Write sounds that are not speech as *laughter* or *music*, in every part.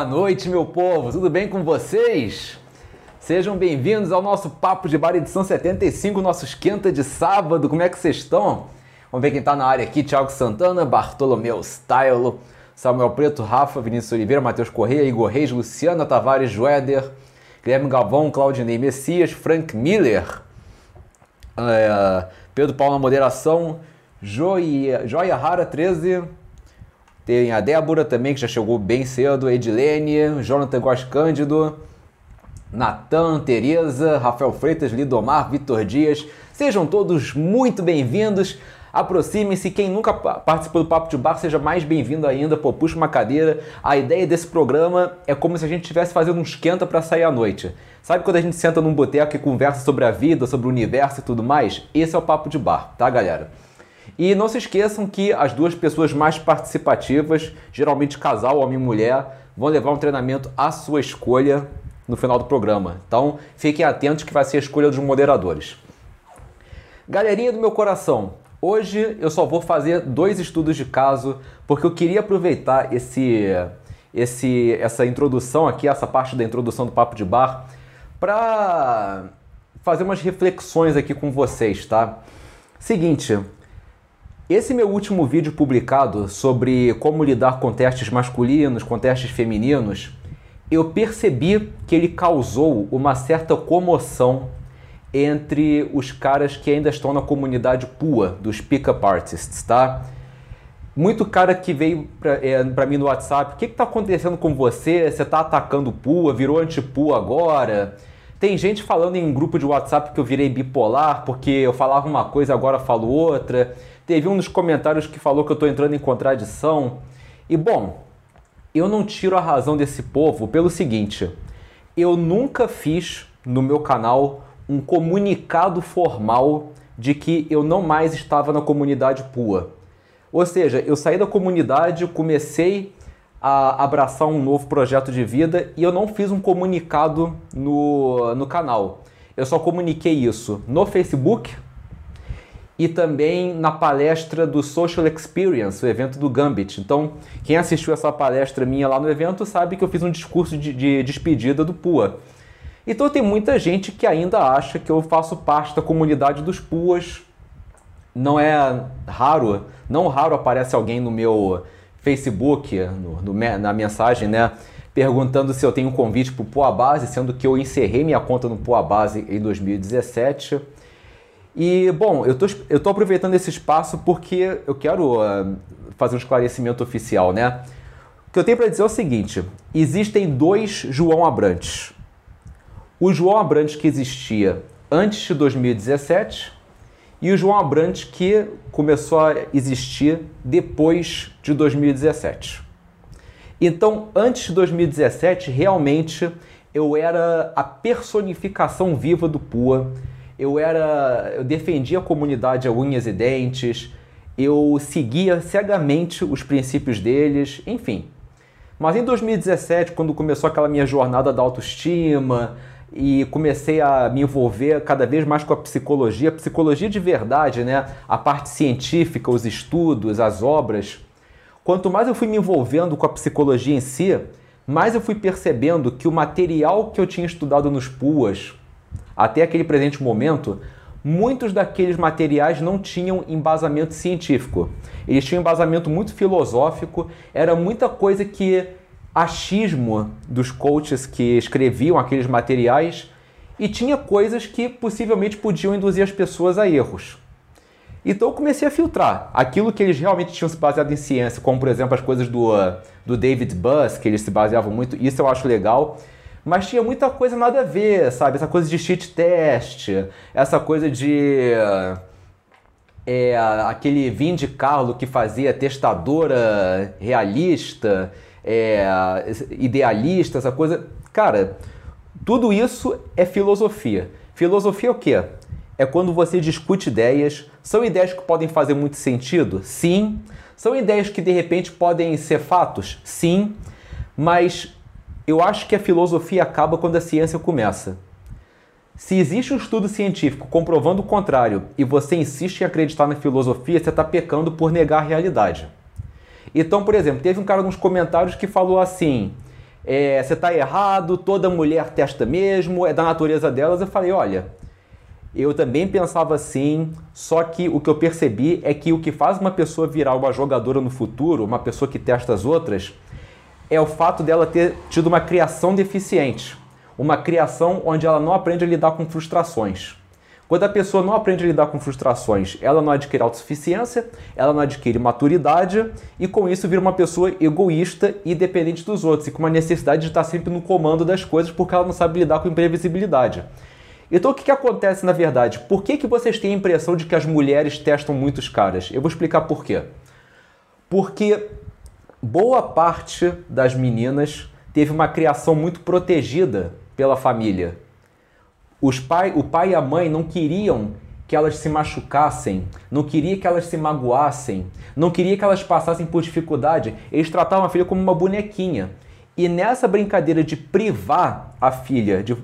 Boa noite, meu povo, tudo bem com vocês? Sejam bem-vindos ao nosso Papo de Bar edição 75, nosso esquenta de sábado. Como é que vocês estão? Vamos ver quem tá na área aqui: Thiago Santana, Bartolomeu Stylo, Samuel Preto, Rafa, Vinícius Oliveira, Matheus Correia, Igor Reis, Luciana Tavares Joeder, Guilherme Galvão, Claudinei Messias, Frank Miller, é, Pedro Paulo na moderação, Joia, Joia Rara 13, tem a Débora também, que já chegou bem cedo, Edilene, Jonathan Góes Cândido, Natan, Tereza, Rafael Freitas, Lidomar, Vitor Dias. Sejam todos muito bem-vindos. Aproximem-se, quem nunca pa- participou do Papo de Bar, seja mais bem-vindo ainda, pô, puxa uma cadeira. A ideia desse programa é como se a gente estivesse fazendo um esquenta para sair à noite. Sabe quando a gente senta num boteco e conversa sobre a vida, sobre o universo e tudo mais? Esse é o Papo de Bar, tá, galera? E não se esqueçam que as duas pessoas mais participativas, geralmente casal, homem e mulher, vão levar um treinamento à sua escolha no final do programa. Então, fiquem atentos que vai ser a escolha dos moderadores. Galerinha do meu coração, hoje eu só vou fazer dois estudos de caso, porque eu queria aproveitar esse, esse, essa introdução aqui, essa parte da introdução do Papo de Bar, para fazer umas reflexões aqui com vocês, tá? Seguinte, esse meu último vídeo publicado sobre como lidar com testes masculinos, com testes femininos, eu percebi que ele causou uma certa comoção entre os caras que ainda estão na comunidade PUA, dos Pickup Artists, tá? Muito cara que veio pra, é, pra mim no WhatsApp, o que, que tá acontecendo com você? Você tá atacando PUA, virou anti-PUA agora? Tem gente falando em grupo de WhatsApp que eu virei bipolar, porque eu falava uma coisa agora falo outra. Teve um nos comentários que falou que eu tô entrando em contradição. E bom, eu não tiro a razão desse povo pelo seguinte: eu nunca fiz no meu canal um comunicado formal de que eu não mais estava na comunidade PUA. Ou seja, eu saí da comunidade, comecei a abraçar um novo projeto de vida e eu não fiz um comunicado no, no canal. Eu só comuniquei isso no Facebook e também na palestra do Social Experience, o evento do Gambit. Então, quem assistiu essa palestra minha lá no evento sabe que eu fiz um discurso de, de despedida do PUA. Então tem muita gente que ainda acha que eu faço parte da comunidade dos PUAs. Não é raro, não raro aparece alguém no meu Facebook, no, no na mensagem, né? Perguntando se eu tenho um convite para o Poa Base, sendo que eu encerrei minha conta no Poa Base em 2017. E, bom, eu tô, tô aproveitando esse espaço porque eu quero ah, fazer um esclarecimento oficial, né? O que eu tenho para dizer é o seguinte: existem dois João Abrantes. O João Abrantes que existia antes de 2017 e o João Abrantes que começou a existir depois de 2017. Então, antes de 2017, realmente eu era a personificação viva do PUA. Eu era, eu defendia a comunidade a unhas e dentes. Eu seguia cegamente os princípios deles, enfim. Mas em 2017, quando começou aquela minha jornada da autoestima e comecei a me envolver cada vez mais com a psicologia, psicologia de verdade, né? A parte científica, os estudos, as obras. Quanto mais eu fui me envolvendo com a psicologia em si, mais eu fui percebendo que o material que eu tinha estudado nos PUAs, até aquele presente momento, muitos daqueles materiais não tinham embasamento científico. Eles tinham embasamento muito filosófico, era muita coisa que achismo dos coaches que escreviam aqueles materiais e tinha coisas que possivelmente podiam induzir as pessoas a erros. Então eu comecei a filtrar aquilo que eles realmente tinham se baseado em ciência, como por exemplo as coisas do, uh, do David Buss, que eles se baseavam muito, isso eu acho legal. Mas tinha muita coisa nada a ver, sabe? Essa coisa de cheat test, essa coisa de. É, aquele Vin de Carlo que fazia testadora realista, é, idealista, essa coisa. Cara, tudo isso é filosofia. Filosofia é o quê? É quando você discute ideias. São ideias que podem fazer muito sentido? Sim. São ideias que de repente podem ser fatos? Sim. Mas eu acho que a filosofia acaba quando a ciência começa. Se existe um estudo científico comprovando o contrário e você insiste em acreditar na filosofia, você está pecando por negar a realidade. Então, por exemplo, teve um cara nos comentários que falou assim: é, você está errado, toda mulher testa mesmo, é da natureza delas. Eu falei: olha, eu também pensava assim, só que o que eu percebi é que o que faz uma pessoa virar uma jogadora no futuro, uma pessoa que testa as outras, é o fato dela ter tido uma criação deficiente. Uma criação onde ela não aprende a lidar com frustrações. Quando a pessoa não aprende a lidar com frustrações, ela não adquire autossuficiência, ela não adquire maturidade e com isso vira uma pessoa egoísta e dependente dos outros e com uma necessidade de estar sempre no comando das coisas porque ela não sabe lidar com imprevisibilidade. Então o que, que acontece na verdade? Por que, que vocês têm a impressão de que as mulheres testam muitos caras? Eu vou explicar por quê. Porque boa parte das meninas teve uma criação muito protegida pela família. Os pai, o pai e a mãe não queriam que elas se machucassem, não queria que elas se magoassem, não queria que elas passassem por dificuldade. Eles tratavam a filha como uma bonequinha. E nessa brincadeira de privar a filha de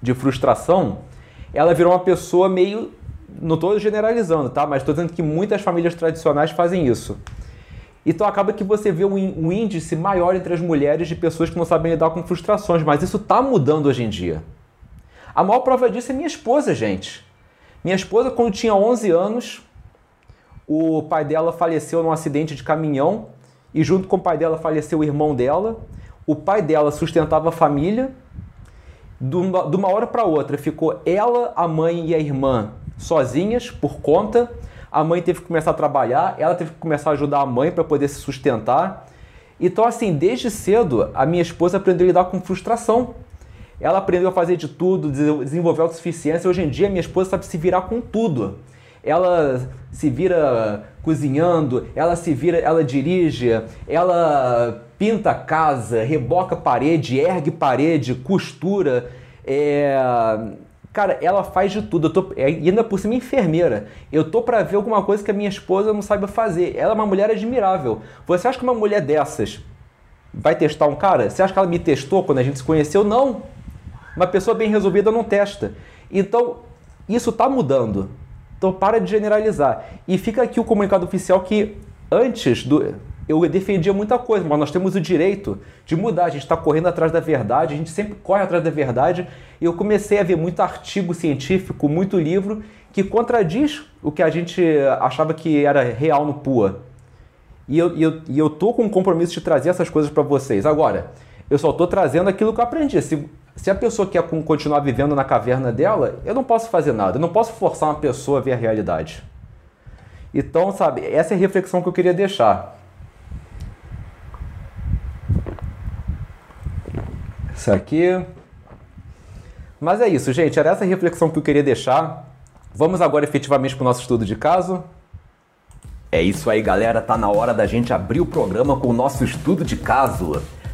de frustração, ela virou uma pessoa meio. Não estou generalizando, tá? Mas estou dizendo que muitas famílias tradicionais fazem isso. Então acaba que você vê um índice maior entre as mulheres de pessoas que não sabem lidar com frustrações, mas isso está mudando hoje em dia. A maior prova disso é minha esposa, gente. Minha esposa, quando tinha 11 anos, o pai dela faleceu num acidente de caminhão e junto com o pai dela faleceu o irmão dela. O pai dela sustentava a família de uma hora para outra ficou ela, a mãe e a irmã sozinhas por conta. A mãe teve que começar a trabalhar, ela teve que começar a ajudar a mãe para poder se sustentar. Então, assim, desde cedo, a minha esposa aprendeu a lidar com frustração. Ela aprendeu a fazer de tudo, desenvolver autossuficiência. Hoje em dia, minha esposa sabe se virar com tudo. Ela se vira cozinhando, ela se vira, ela dirige, ela pinta casa, reboca parede, ergue parede, costura. É... Cara, ela faz de tudo. Eu tô, é, e ainda por cima enfermeira. Eu tô para ver alguma coisa que a minha esposa não saiba fazer. Ela é uma mulher admirável. Você acha que uma mulher dessas vai testar um cara? Você acha que ela me testou quando a gente se conheceu? Não. Uma pessoa bem resolvida não testa. Então, isso tá mudando. Então para de generalizar. E fica aqui o comunicado oficial que antes do eu defendia muita coisa, mas nós temos o direito de mudar. A gente está correndo atrás da verdade, a gente sempre corre atrás da verdade. E eu comecei a ver muito artigo científico, muito livro que contradiz o que a gente achava que era real no PUA. E eu, e eu, e eu tô com um compromisso de trazer essas coisas para vocês. Agora, eu só estou trazendo aquilo que eu aprendi. Se, se a pessoa quer continuar vivendo na caverna dela, eu não posso fazer nada. Eu não posso forçar uma pessoa a ver a realidade. Então, sabe, essa é a reflexão que eu queria deixar. Isso aqui. Mas é isso, gente. Era essa reflexão que eu queria deixar. Vamos agora efetivamente para o nosso estudo de caso. É isso aí, galera. Tá na hora da gente abrir o programa com o nosso estudo de caso.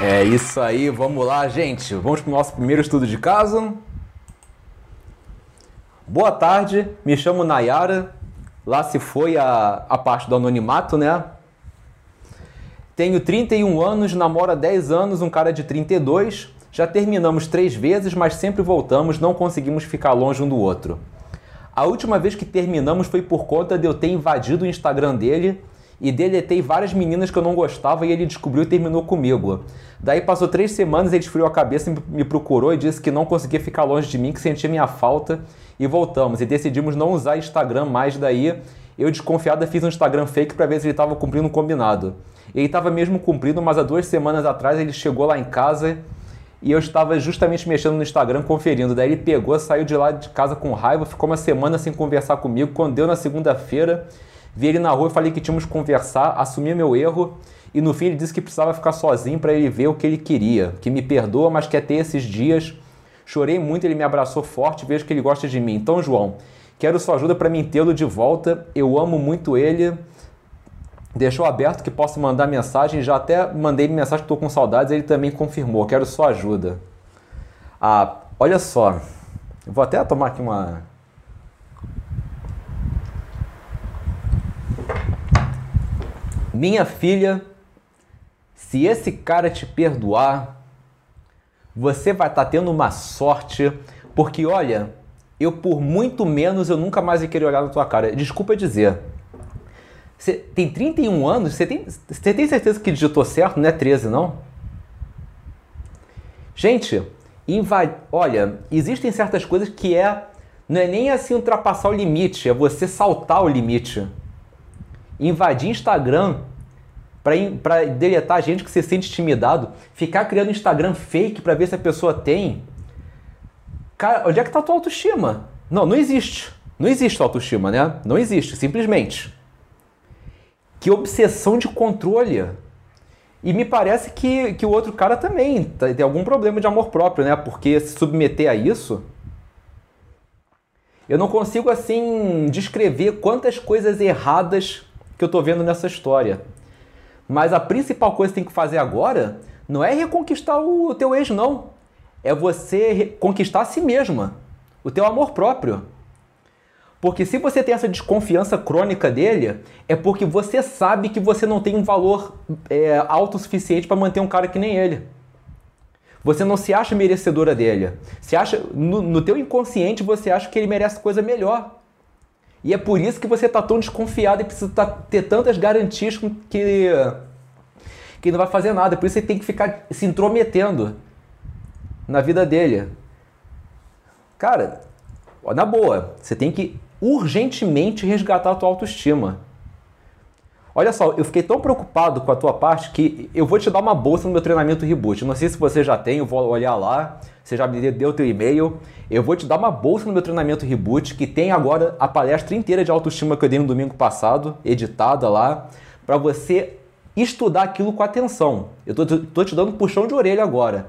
É isso aí, vamos lá, gente. Vamos para o nosso primeiro estudo de caso. Boa tarde, me chamo Nayara. Lá se foi a, a parte do anonimato, né? Tenho 31 anos, namoro há 10 anos, um cara de 32. Já terminamos três vezes, mas sempre voltamos, não conseguimos ficar longe um do outro. A última vez que terminamos foi por conta de eu ter invadido o Instagram dele e deletei várias meninas que eu não gostava e ele descobriu e terminou comigo. Daí passou três semanas, ele esfriou a cabeça, me procurou e disse que não conseguia ficar longe de mim, que sentia minha falta e voltamos. E decidimos não usar Instagram mais daí. Eu desconfiada fiz um Instagram fake para ver se ele estava cumprindo o combinado. Ele estava mesmo cumprindo, mas há duas semanas atrás ele chegou lá em casa e eu estava justamente mexendo no Instagram, conferindo. Daí ele pegou, saiu de lá de casa com raiva, ficou uma semana sem conversar comigo. Quando deu na segunda-feira, vi ele na rua e falei que tínhamos que conversar, assumi meu erro e no fim ele disse que precisava ficar sozinho para ele ver o que ele queria, que me perdoa, mas quer ter esses dias. Chorei muito, ele me abraçou forte, vejo que ele gosta de mim. Então, João, quero sua ajuda para me tê-lo de volta. Eu amo muito ele deixou aberto que posso mandar mensagem. Já até mandei mensagem que estou com saudades. Ele também confirmou. Quero sua ajuda. Ah, olha só. Eu vou até tomar aqui uma. Minha filha, se esse cara te perdoar, você vai estar tá tendo uma sorte, porque olha, eu por muito menos eu nunca mais ia querer olhar na tua cara. Desculpa dizer, você tem 31 anos? Você tem, você tem certeza que digitou certo? Não é 13, não? Gente, invade... olha, existem certas coisas que é. Não é nem assim ultrapassar o limite, é você saltar o limite. Invadir Instagram para deletar gente que você sente intimidado, ficar criando Instagram fake para ver se a pessoa tem. Cara, onde é que tá a tua autoestima? Não, não existe. Não existe autoestima, né? Não existe, simplesmente. Que obsessão de controle. E me parece que, que o outro cara também tá, tem algum problema de amor próprio, né? Porque se submeter a isso. Eu não consigo, assim, descrever quantas coisas erradas que eu tô vendo nessa história. Mas a principal coisa que tem que fazer agora não é reconquistar o teu ex, não. É você conquistar a si mesma, o teu amor próprio. Porque se você tem essa desconfiança crônica dele, é porque você sabe que você não tem um valor é, alto o suficiente para manter um cara que nem ele. Você não se acha merecedora dele. Se acha no, no teu inconsciente você acha que ele merece coisa melhor. E é por isso que você está tão desconfiado e precisa tá, ter tantas garantias que que não vai fazer nada. Por isso você tem que ficar se intrometendo na vida dele. Cara, na boa, você tem que urgentemente resgatar a tua autoestima. Olha só, eu fiquei tão preocupado com a tua parte que eu vou te dar uma bolsa no meu treinamento reboot. Não sei se você já tem, eu vou olhar lá. Você já me deu teu e-mail. Eu vou te dar uma bolsa no meu treinamento reboot que tem agora a palestra inteira de autoestima que eu dei no domingo passado, editada lá, para você estudar aquilo com atenção. Eu tô, tô te dando um puxão de orelha agora.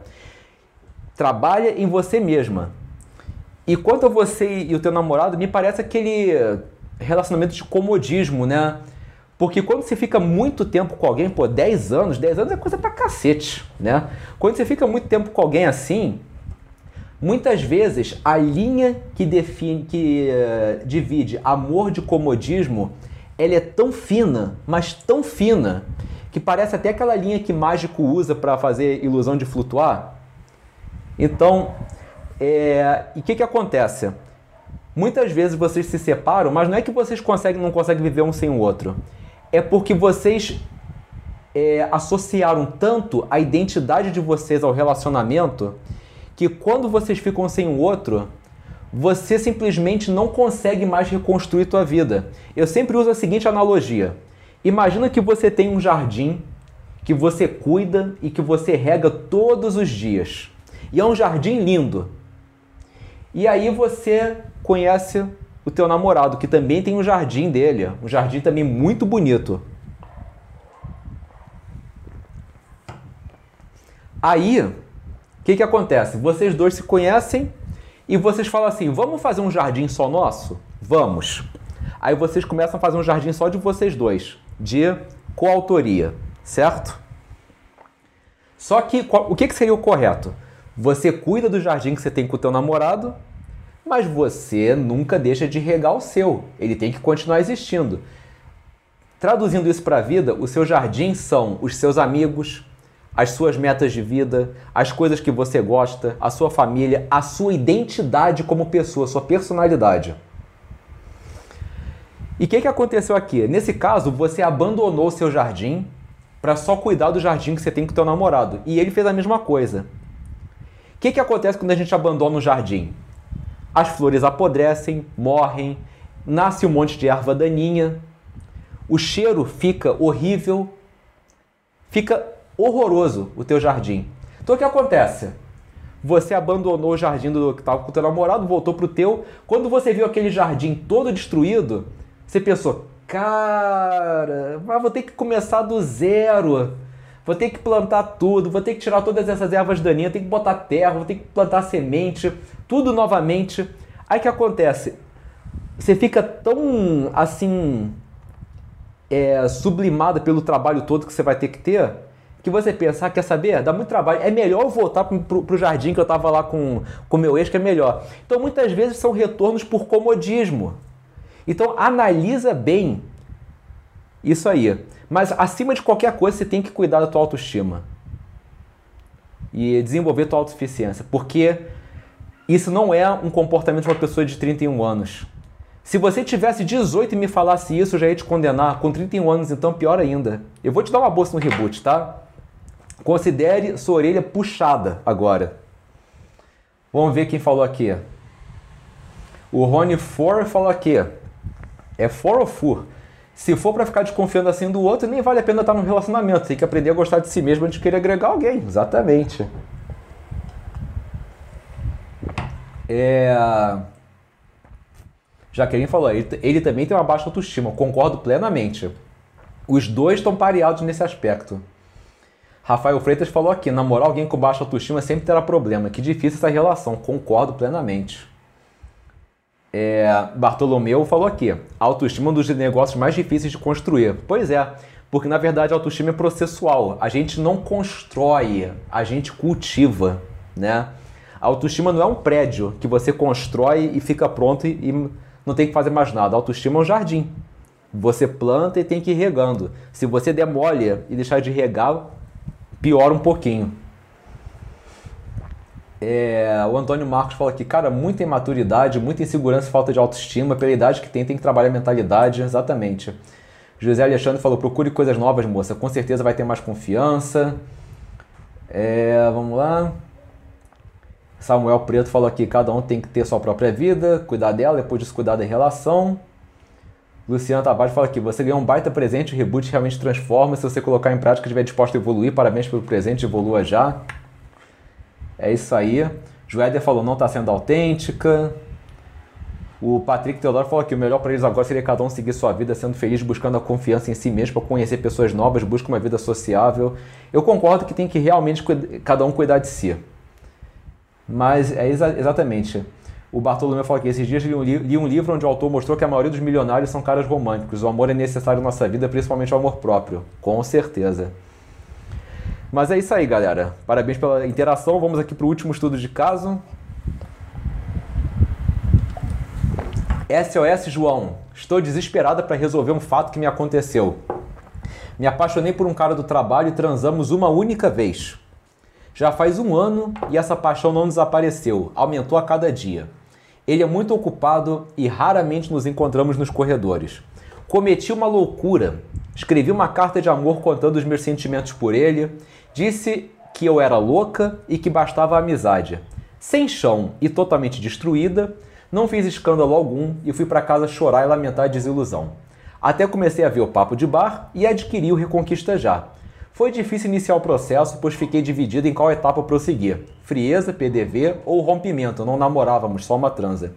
Trabalha em você mesma. E quanto a você e o teu namorado, me parece aquele relacionamento de comodismo, né? Porque quando você fica muito tempo com alguém, pô, 10 anos, 10 anos é coisa pra cacete, né? Quando você fica muito tempo com alguém assim, muitas vezes a linha que define, que uh, divide amor de comodismo, ela é tão fina, mas tão fina, que parece até aquela linha que mágico usa para fazer ilusão de flutuar. Então, é, e o que, que acontece? Muitas vezes vocês se separam, mas não é que vocês conseguem, não conseguem viver um sem o outro. É porque vocês é, associaram tanto a identidade de vocês ao relacionamento que quando vocês ficam sem o outro, você simplesmente não consegue mais reconstruir tua vida. Eu sempre uso a seguinte analogia. Imagina que você tem um jardim que você cuida e que você rega todos os dias. E é um jardim lindo. E aí você conhece o teu namorado, que também tem um jardim dele, um jardim também muito bonito. Aí, o que, que acontece? Vocês dois se conhecem e vocês falam assim: vamos fazer um jardim só nosso? Vamos. Aí vocês começam a fazer um jardim só de vocês dois, de coautoria, certo? Só que o que, que seria o correto? Você cuida do jardim que você tem com o teu namorado, mas você nunca deixa de regar o seu. Ele tem que continuar existindo. Traduzindo isso para a vida, o seu jardim são os seus amigos, as suas metas de vida, as coisas que você gosta, a sua família, a sua identidade como pessoa, sua personalidade. E o que, que aconteceu aqui? Nesse caso, você abandonou o seu jardim para só cuidar do jardim que você tem com o teu namorado. E ele fez a mesma coisa. O que, que acontece quando a gente abandona o jardim? As flores apodrecem, morrem, nasce um monte de erva daninha, o cheiro fica horrível, fica horroroso o teu jardim. Então o que acontece? Você abandonou o jardim do que estava com o teu namorado, voltou para o teu. Quando você viu aquele jardim todo destruído, você pensou, cara, mas vou ter que começar do zero. Vou ter que plantar tudo, vou ter que tirar todas essas ervas daninhas, tem que botar terra, vou ter que plantar semente, tudo novamente. Aí que acontece? Você fica tão assim é, sublimada pelo trabalho todo que você vai ter que ter, que você pensa, ah, quer saber? Dá muito trabalho. É melhor eu voltar pro, pro jardim que eu tava lá com o meu ex, que é melhor. Então muitas vezes são retornos por comodismo. Então analisa bem isso aí. Mas acima de qualquer coisa, você tem que cuidar da tua autoestima. E desenvolver tua autossuficiência. Porque isso não é um comportamento de uma pessoa de 31 anos. Se você tivesse 18 e me falasse isso, eu já ia te condenar. Com 31 anos, então, pior ainda. Eu vou te dar uma bolsa no reboot, tá? Considere sua orelha puxada agora. Vamos ver quem falou aqui. O Rony For falou aqui. É for ou fur? Se for para ficar desconfiando assim do outro, nem vale a pena estar num relacionamento. Tem que aprender a gostar de si mesmo antes de querer agregar alguém. Exatamente. É... Jaqueline falou, ele, ele também tem uma baixa autoestima. Concordo plenamente. Os dois estão pareados nesse aspecto. Rafael Freitas falou aqui: namorar alguém com baixa autoestima sempre terá problema. Que difícil essa relação. Concordo plenamente. É, Bartolomeu falou aqui: autoestima é um dos negócios mais difíceis de construir. Pois é, porque na verdade a autoestima é processual. A gente não constrói, a gente cultiva, né? A autoestima não é um prédio que você constrói e fica pronto e não tem que fazer mais nada. A autoestima é um jardim. Você planta e tem que ir regando. Se você demole e deixar de regar, piora um pouquinho. É, o Antônio Marcos fala aqui, cara, muita imaturidade, muita insegurança falta de autoestima. Pela idade que tem, tem que trabalhar a mentalidade. Exatamente. José Alexandre falou, procure coisas novas, moça. Com certeza vai ter mais confiança. É, vamos lá. Samuel Preto falou aqui, cada um tem que ter sua própria vida, cuidar dela, depois disso cuidar da relação. Luciano Tavares fala aqui, você ganhou um baita presente, o reboot realmente transforma, se você colocar em prática estiver disposto a evoluir, parabéns pelo presente, evolua já. É isso aí. Joéder falou, não está sendo autêntica. O Patrick Teodoro falou que o melhor para eles agora seria cada um seguir sua vida sendo feliz, buscando a confiança em si mesmo, para conhecer pessoas novas, busca uma vida sociável. Eu concordo que tem que realmente cada um cuidar de si. Mas é exa exatamente. O Bartolomeu falou que esses dias li um, li, li um, livro onde o autor mostrou que a maioria dos milionários são caras românticos. O amor é necessário na nossa vida, principalmente o amor próprio. Com certeza. Mas é isso aí, galera. Parabéns pela interação. Vamos aqui para o último estudo de caso. SOS João. Estou desesperada para resolver um fato que me aconteceu. Me apaixonei por um cara do trabalho e transamos uma única vez. Já faz um ano e essa paixão não desapareceu, aumentou a cada dia. Ele é muito ocupado e raramente nos encontramos nos corredores. Cometi uma loucura. Escrevi uma carta de amor contando os meus sentimentos por ele. Disse que eu era louca e que bastava a amizade. Sem chão e totalmente destruída, não fiz escândalo algum e fui para casa chorar e lamentar a desilusão. Até comecei a ver o papo de bar e adquiri o Reconquista Já. Foi difícil iniciar o processo, pois fiquei dividido em qual etapa prosseguir: frieza, PDV ou rompimento, não namorávamos, só uma transa.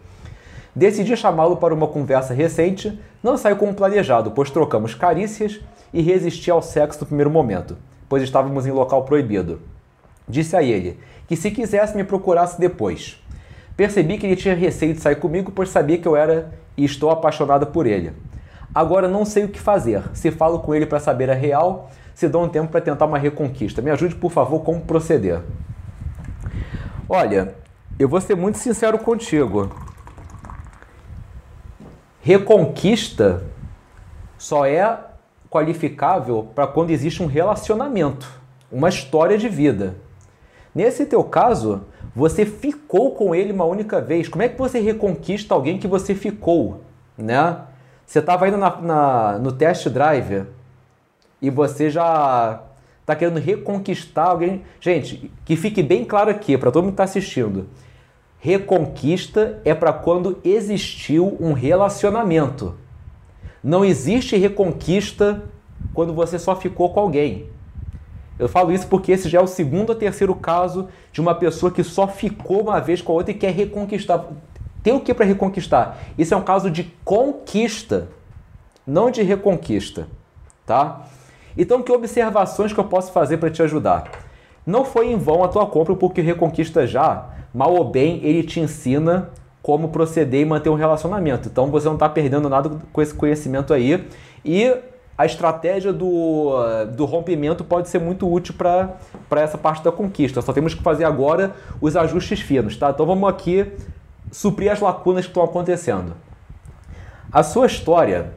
Decidi chamá-lo para uma conversa recente, não saiu como planejado, pois trocamos carícias e resisti ao sexo no primeiro momento, pois estávamos em local proibido. Disse a ele que se quisesse me procurasse depois. Percebi que ele tinha receio de sair comigo, pois sabia que eu era e estou apaixonada por ele. Agora não sei o que fazer. Se falo com ele para saber a real, se dão um tempo para tentar uma reconquista. Me ajude, por favor, como proceder. Olha, eu vou ser muito sincero contigo. Reconquista só é qualificável para quando existe um relacionamento, uma história de vida. Nesse teu caso, você ficou com ele uma única vez. Como é que você reconquista alguém que você ficou, né? Você estava indo na, na, no test drive e você já está querendo reconquistar alguém. Gente, que fique bem claro aqui para todo mundo que está assistindo. Reconquista é para quando existiu um relacionamento. Não existe reconquista quando você só ficou com alguém. Eu falo isso porque esse já é o segundo ou terceiro caso de uma pessoa que só ficou uma vez com a outra e quer reconquistar. Tem o que para reconquistar? Isso é um caso de conquista, não de reconquista, tá? Então, que observações que eu posso fazer para te ajudar? Não foi em vão a tua compra, porque Reconquista já, mal ou bem, ele te ensina como proceder e manter um relacionamento. Então, você não está perdendo nada com esse conhecimento aí. E a estratégia do, do rompimento pode ser muito útil para essa parte da conquista. Só temos que fazer agora os ajustes finos, tá? Então vamos aqui suprir as lacunas que estão acontecendo. A sua história,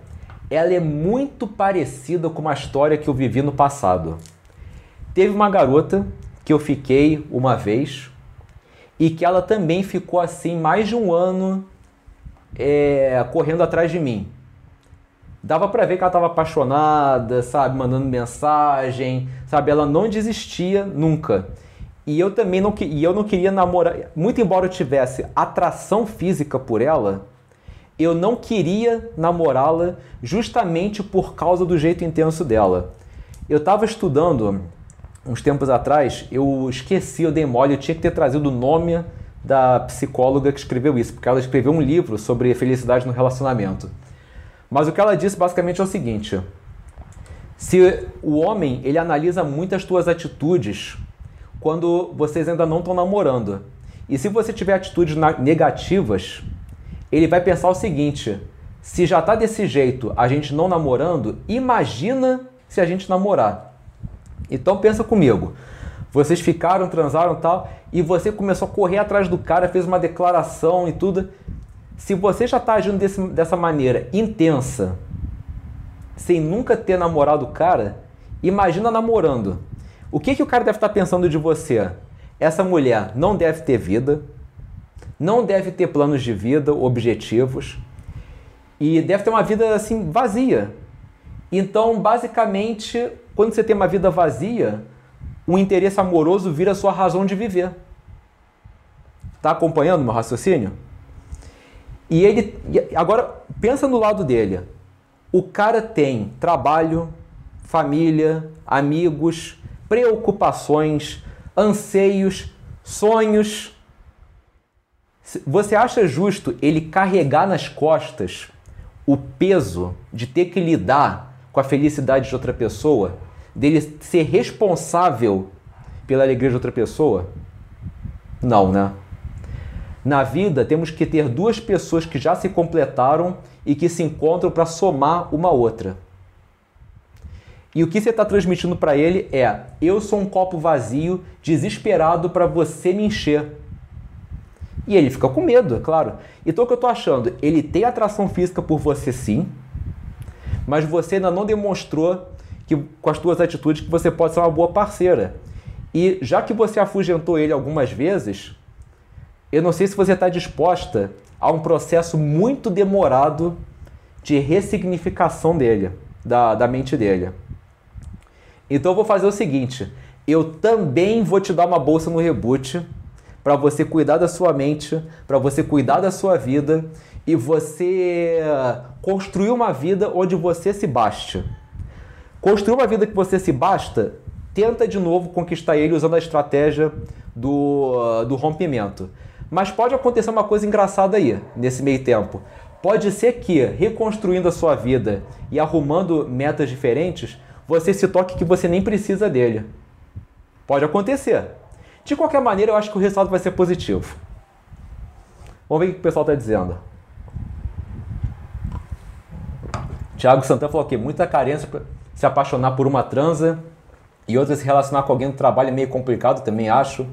ela é muito parecida com uma história que eu vivi no passado. Teve uma garota que eu fiquei uma vez e que ela também ficou assim mais de um ano é, correndo atrás de mim dava para ver que ela estava apaixonada, sabe, mandando mensagem, sabe, ela não desistia nunca. E eu também não, e eu não queria namorar, muito embora eu tivesse atração física por ela, eu não queria namorá-la justamente por causa do jeito intenso dela. Eu estava estudando uns tempos atrás, eu esqueci, eu dei mole, eu tinha que ter trazido o nome da psicóloga que escreveu isso, porque ela escreveu um livro sobre felicidade no relacionamento. Mas o que ela disse basicamente é o seguinte: se o homem ele analisa muito as tuas atitudes quando vocês ainda não estão namorando, e se você tiver atitudes negativas, ele vai pensar o seguinte: se já está desse jeito, a gente não namorando, imagina se a gente namorar. Então pensa comigo. Vocês ficaram, transaram tal, e você começou a correr atrás do cara, fez uma declaração e tudo. Se você já está agindo desse, dessa maneira intensa, sem nunca ter namorado o cara, imagina namorando. O que, que o cara deve estar tá pensando de você? Essa mulher não deve ter vida, não deve ter planos de vida, objetivos, e deve ter uma vida assim vazia. Então, basicamente, quando você tem uma vida vazia, o interesse amoroso vira sua razão de viver. Tá acompanhando meu raciocínio? E ele. Agora, pensa no lado dele. O cara tem trabalho, família, amigos, preocupações, anseios, sonhos. Você acha justo ele carregar nas costas o peso de ter que lidar com a felicidade de outra pessoa? Dele ser responsável pela alegria de outra pessoa? Não, né? Na vida, temos que ter duas pessoas que já se completaram e que se encontram para somar uma outra. E o que você está transmitindo para ele é: eu sou um copo vazio, desesperado para você me encher. E ele fica com medo, é claro. Então o que eu estou achando? Ele tem atração física por você sim, mas você ainda não demonstrou que com as suas atitudes que você pode ser uma boa parceira. E já que você afugentou ele algumas vezes, eu não sei se você está disposta a um processo muito demorado de ressignificação dele, da, da mente dele. Então eu vou fazer o seguinte: eu também vou te dar uma bolsa no reboot para você cuidar da sua mente, para você cuidar da sua vida e você construir uma vida onde você se baste. Construir uma vida que você se basta, tenta de novo conquistar ele usando a estratégia do, do rompimento. Mas pode acontecer uma coisa engraçada aí, nesse meio tempo. Pode ser que, reconstruindo a sua vida e arrumando metas diferentes, você se toque que você nem precisa dele. Pode acontecer. De qualquer maneira, eu acho que o resultado vai ser positivo. Vamos ver o que o pessoal está dizendo. Tiago Santana falou aqui, muita carência para se apaixonar por uma transa e outra se relacionar com alguém no trabalho é meio complicado, também acho.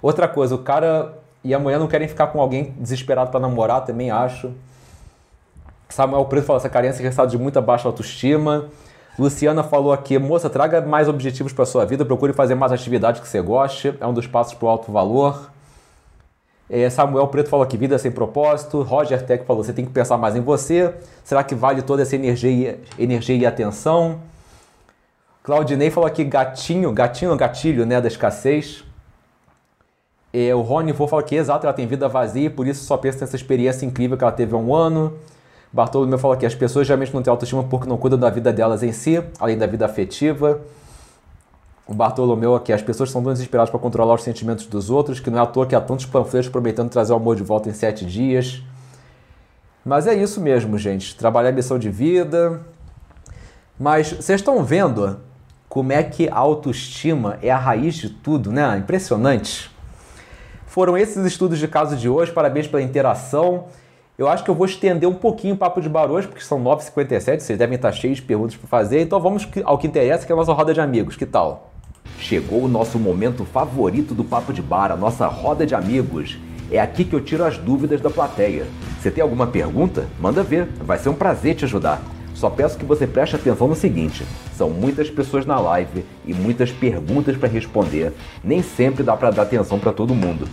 Outra coisa, o cara e a mulher não querem ficar com alguém desesperado para namorar, também acho. Samuel Preto fala essa carência é resultado de muita baixa autoestima. Luciana falou aqui, moça, traga mais objetivos para sua vida, procure fazer mais atividades que você goste, é um dos passos para o alto valor. É, Samuel Preto falou aqui, vida sem propósito. Roger Tech falou, você tem que pensar mais em você. Será que vale toda essa energia, energia e atenção? Claudinei falou aqui, gatinho, gatinho, gatilho, né, da escassez. É, o Rony Vô falou que, exato, ela tem vida vazia, por isso só pensa nessa experiência incrível que ela teve há um ano. Bartolomeu falou que as pessoas geralmente não têm autoestima porque não cuidam da vida delas em si, além da vida afetiva. O Bartolomeu aqui, as pessoas são tão desesperadas para controlar os sentimentos dos outros que não é à toa que há tantos panfletos prometendo trazer o amor de volta em sete dias. Mas é isso mesmo, gente. Trabalhar a missão de vida. Mas vocês estão vendo como é que a autoestima é a raiz de tudo, né? Impressionante. Foram esses estudos de caso de hoje. Parabéns pela interação. Eu acho que eu vou estender um pouquinho o papo de bar hoje, porque são 9h57, vocês devem estar cheios de perguntas para fazer. Então vamos ao que interessa, que é a nossa roda de amigos. Que tal? Chegou o nosso momento favorito do Papo de Bar, a nossa roda de amigos. É aqui que eu tiro as dúvidas da plateia. Você tem alguma pergunta? Manda ver, vai ser um prazer te ajudar. Só peço que você preste atenção no seguinte: são muitas pessoas na live e muitas perguntas para responder. Nem sempre dá para dar atenção para todo mundo.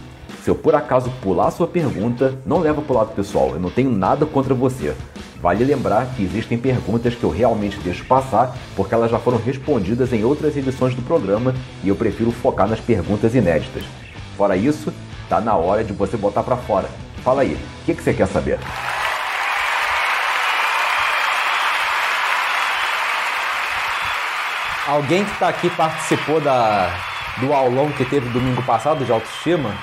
Se eu por acaso pular sua pergunta, não leva pro lado pessoal, eu não tenho nada contra você. Vale lembrar que existem perguntas que eu realmente deixo passar porque elas já foram respondidas em outras edições do programa e eu prefiro focar nas perguntas inéditas. Fora isso, tá na hora de você botar para fora. Fala aí, o que, que você quer saber? Alguém que está aqui participou da, do aulão que teve domingo passado de autoestima?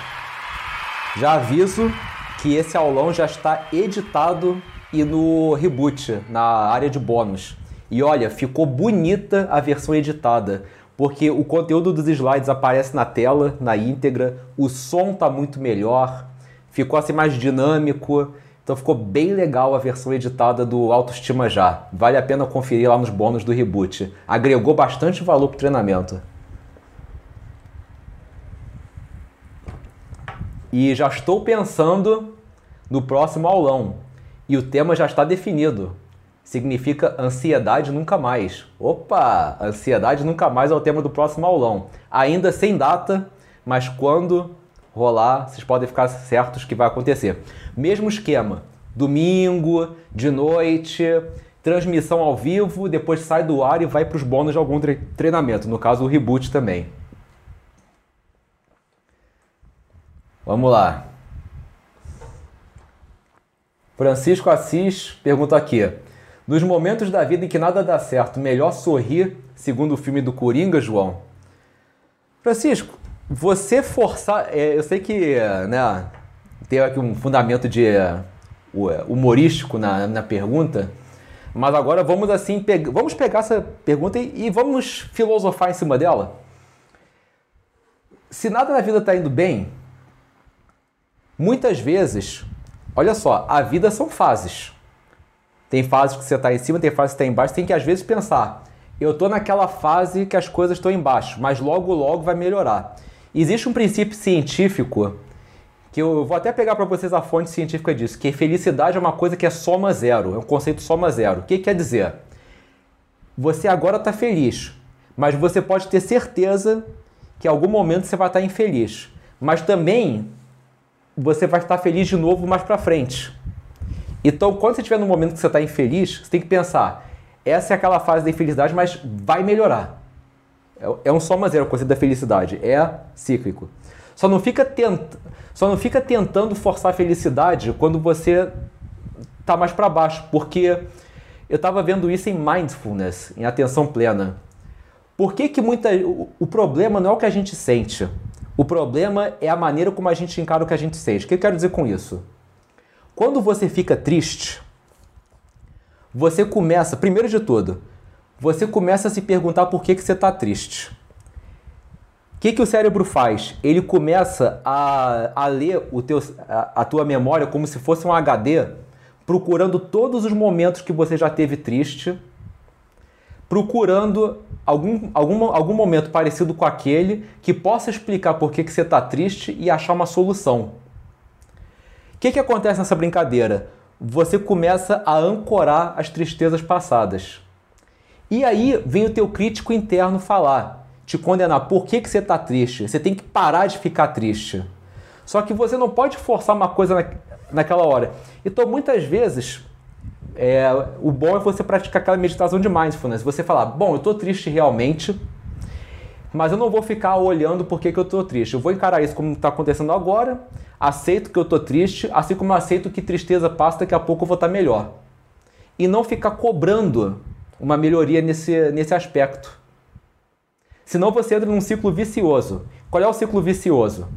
Já aviso que esse aulão já está editado e no reboot, na área de bônus. E olha, ficou bonita a versão editada, porque o conteúdo dos slides aparece na tela, na íntegra, o som tá muito melhor, ficou assim mais dinâmico. Então ficou bem legal a versão editada do Autoestima Já. Vale a pena conferir lá nos bônus do reboot. Agregou bastante valor pro treinamento. E já estou pensando no próximo aulão. E o tema já está definido. Significa ansiedade nunca mais. Opa! Ansiedade nunca mais é o tema do próximo aulão. Ainda sem data, mas quando rolar, vocês podem ficar certos que vai acontecer. Mesmo esquema. Domingo, de noite, transmissão ao vivo, depois sai do ar e vai para os bônus de algum treinamento. No caso, o reboot também. Vamos lá. Francisco Assis pergunta aqui: Nos momentos da vida em que nada dá certo, melhor sorrir, segundo o filme do Coringa, João? Francisco, você forçar. É, eu sei que né, tem aqui um fundamento de é, humorístico na, na pergunta, mas agora vamos assim, vamos pegar essa pergunta e, e vamos filosofar em cima dela. Se nada na vida está indo bem, Muitas vezes, olha só, a vida são fases. Tem fases que você está em cima, tem fases que está embaixo. Tem que às vezes pensar, eu estou naquela fase que as coisas estão embaixo, mas logo logo vai melhorar. Existe um princípio científico que eu vou até pegar para vocês a fonte científica disso, que felicidade é uma coisa que é soma zero, é um conceito soma zero. O que quer dizer? Você agora está feliz, mas você pode ter certeza que em algum momento você vai estar infeliz. Mas também você vai estar feliz de novo mais para frente. Então, quando você estiver no momento que você está infeliz, você tem que pensar: essa é aquela fase da infelicidade, mas vai melhorar. É, é um soma zero o conceito da felicidade, é cíclico. Só não fica tenta, só não fica tentando forçar a felicidade quando você está mais para baixo, porque eu estava vendo isso em mindfulness, em atenção plena. Por que, que muita, o problema não é o que a gente sente? O problema é a maneira como a gente encara o que a gente sente. O que eu quero dizer com isso? Quando você fica triste, você começa, primeiro de tudo, você começa a se perguntar por que, que você está triste. O que, que o cérebro faz? Ele começa a, a ler o teu, a, a tua memória como se fosse um HD, procurando todos os momentos que você já teve triste procurando algum, algum, algum momento parecido com aquele que possa explicar por que, que você está triste e achar uma solução. O que, que acontece nessa brincadeira? Você começa a ancorar as tristezas passadas. E aí vem o teu crítico interno falar, te condenar. Por que, que você está triste? Você tem que parar de ficar triste. Só que você não pode forçar uma coisa na, naquela hora. Então, muitas vezes, é, o bom é você praticar aquela meditação de mindfulness. Você falar, bom, eu estou triste realmente, mas eu não vou ficar olhando por que, eu estou triste. Eu vou encarar isso como está acontecendo agora, aceito que eu estou triste, assim como aceito que tristeza passa, daqui a pouco eu vou estar tá melhor. E não ficar cobrando uma melhoria nesse, nesse aspecto. Senão você entra num ciclo vicioso. Qual é o ciclo vicioso?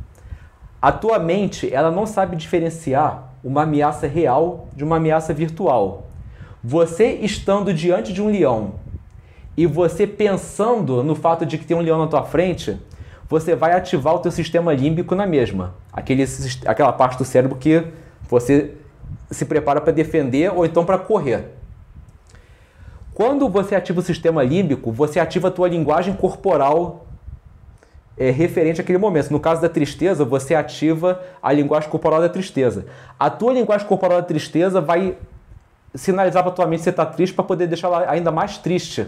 A tua mente ela não sabe diferenciar uma ameaça real de uma ameaça virtual. Você estando diante de um leão e você pensando no fato de que tem um leão na tua frente, você vai ativar o teu sistema límbico na mesma. Aquele, aquela parte do cérebro que você se prepara para defender ou então para correr. Quando você ativa o sistema límbico, você ativa a tua linguagem corporal é, referente àquele momento. No caso da tristeza, você ativa a linguagem corporal da tristeza. A tua linguagem corporal da tristeza vai sinalizar para tua mente que você está triste para poder deixar ela ainda mais triste.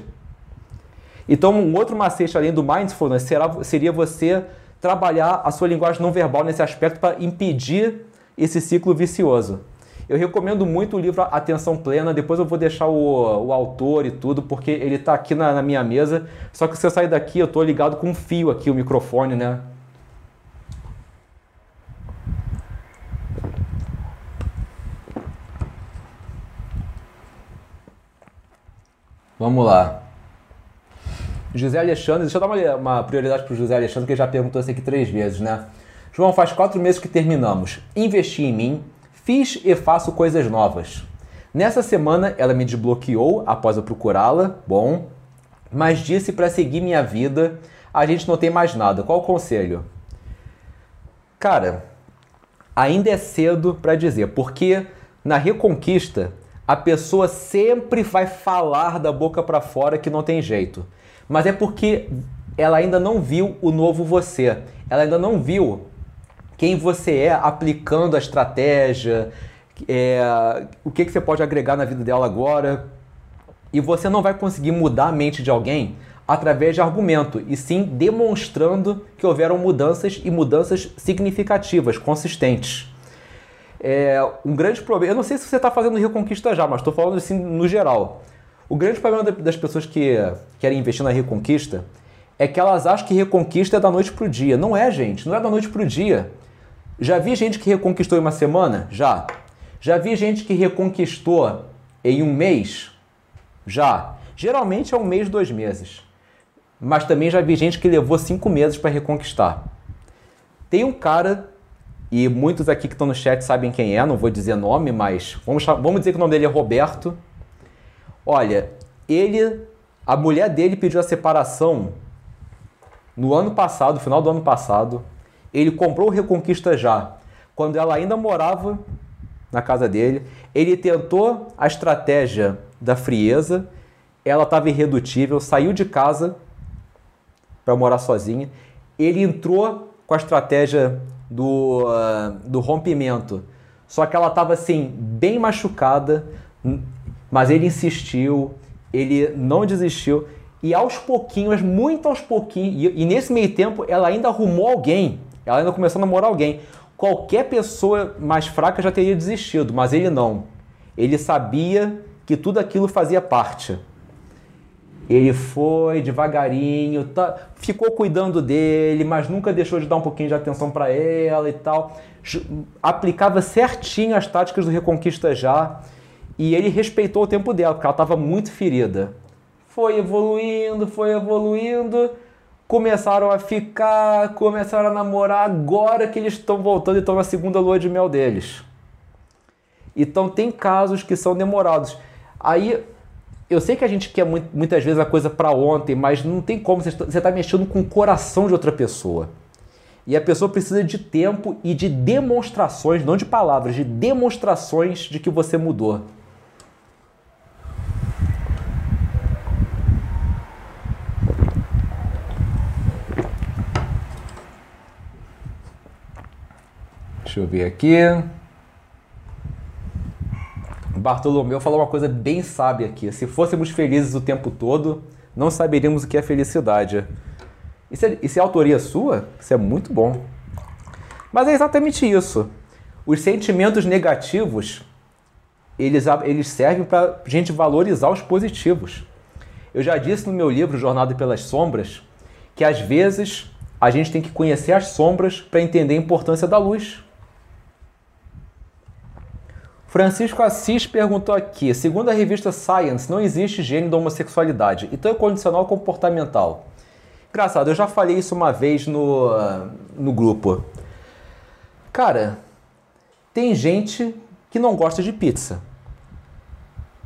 Então, um outro macete além do mindfulness será, seria você trabalhar a sua linguagem não verbal nesse aspecto para impedir esse ciclo vicioso. Eu recomendo muito o livro Atenção Plena, depois eu vou deixar o, o autor e tudo, porque ele está aqui na, na, minha mesa. Só que se eu sair daqui, eu estou ligado com um fio aqui, o microfone, né? Vamos lá. José Alexandre, deixa eu dar uma, uma prioridade para o José Alexandre, que ele já perguntou isso aqui três vezes, né? João, faz quatro meses que terminamos. Investi em mim, fiz e faço coisas novas. Nessa semana ela me desbloqueou após eu procurá-la, bom, mas disse para seguir minha vida, a gente não tem mais nada. Qual o conselho? Cara, ainda é cedo para dizer, porque na reconquista a pessoa sempre vai falar da boca para fora que não tem jeito mas é porque ela ainda não viu o novo você. Ela ainda não viu quem você é aplicando a estratégia, é, o que, que você pode agregar na vida dela agora. E você não vai conseguir mudar a mente de alguém através de argumento, e sim demonstrando que houveram mudanças e mudanças significativas, consistentes. É, um grande problema, eu não sei se você está fazendo Reconquista já, mas estou falando assim no geral. O grande problema das pessoas que querem investir na Reconquista é que elas acham que Reconquista é da noite para o dia. Não é, gente. Não é da noite para o dia. Já vi gente que reconquistou em uma semana? Já. Já vi gente que reconquistou em um mês? Já. Geralmente é um mês, dois meses. Mas também já vi gente que levou cinco meses para reconquistar. Tem um cara, e muitos aqui que estão no chat sabem quem é, não vou dizer nome, mas vamos, vamos dizer que o nome dele é Roberto. Olha, ele, a mulher dele pediu a separação no ano passado, final do ano passado. Ele comprou o Reconquista já, quando ela ainda morava na casa dele. Ele tentou a estratégia da frieza, ela estava irredutível, saiu de casa para morar sozinha. Ele entrou com a estratégia do, uh, do rompimento, só que ela estava assim, bem machucada, mas ele insistiu, ele não desistiu. E aos pouquinhos, muito aos pouquinhos, e, e nesse meio tempo ela ainda arrumou alguém, ela ainda começou a namorar alguém. Qualquer pessoa mais fraca já teria desistido, mas ele não. Ele sabia que tudo aquilo fazia parte. Ele foi devagarinho, tá, ficou cuidando dele, mas nunca deixou de dar um pouquinho de atenção para ela e tal. Aplicava certinho as táticas do Reconquista já. E ele respeitou o tempo dela, porque ela estava muito ferida. Foi evoluindo, foi evoluindo. Começaram a ficar, começaram a namorar. Agora que eles estão voltando e estão na segunda lua de mel deles. Então tem casos que são demorados. Aí eu sei que a gente quer muitas vezes a coisa para ontem, mas não tem como. Você está mexendo com o coração de outra pessoa. E a pessoa precisa de tempo e de demonstrações, não de palavras, de demonstrações de que você mudou. Deixa eu ver aqui. Bartolomeu falou uma coisa bem sábia aqui. Se fôssemos felizes o tempo todo, não saberíamos o que é felicidade. Isso é, isso é autoria sua? Isso é muito bom. Mas é exatamente isso. Os sentimentos negativos, eles, eles servem para a gente valorizar os positivos. Eu já disse no meu livro Jornada pelas Sombras que às vezes a gente tem que conhecer as sombras para entender a importância da luz. Francisco Assis perguntou aqui: segundo a revista Science, não existe gênero da homossexualidade, então é condicional comportamental. Engraçado, eu já falei isso uma vez no, no grupo. Cara, tem gente que não gosta de pizza,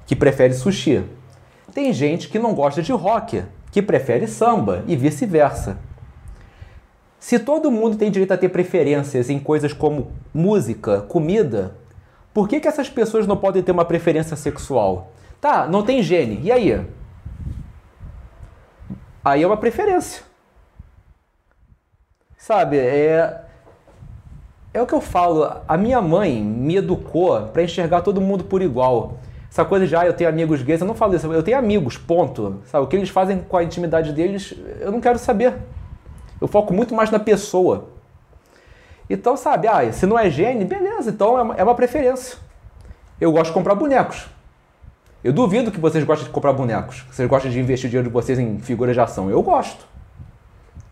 que prefere sushi. Tem gente que não gosta de rock, que prefere samba e vice-versa. Se todo mundo tem direito a ter preferências em coisas como música, comida, por que, que essas pessoas não podem ter uma preferência sexual? Tá, não tem gene. E aí? Aí é uma preferência. Sabe, é. É o que eu falo. A minha mãe me educou para enxergar todo mundo por igual. Essa coisa de, ah, eu tenho amigos gays, eu não falo isso, eu tenho amigos, ponto. Sabe, o que eles fazem com a intimidade deles, eu não quero saber. Eu foco muito mais na pessoa. Então, sabe, ah, se não é gene, beleza, então é uma, é uma preferência. Eu gosto de comprar bonecos. Eu duvido que vocês gostem de comprar bonecos. Vocês gostam de investir dinheiro de vocês em figuras de ação. Eu gosto.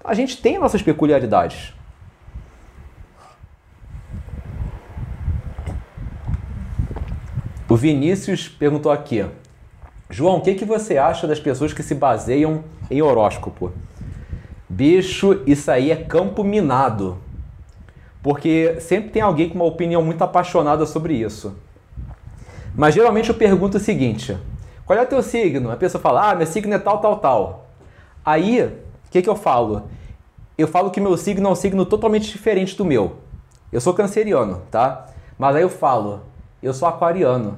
A gente tem nossas peculiaridades. O Vinícius perguntou aqui: João, o que, que você acha das pessoas que se baseiam em horóscopo? Bicho, isso aí é campo minado. Porque sempre tem alguém com uma opinião muito apaixonada sobre isso. Mas geralmente eu pergunto o seguinte: qual é o teu signo? A pessoa fala, ah, meu signo é tal, tal, tal. Aí, o que, que eu falo? Eu falo que meu signo é um signo totalmente diferente do meu. Eu sou canceriano, tá? Mas aí eu falo, eu sou aquariano.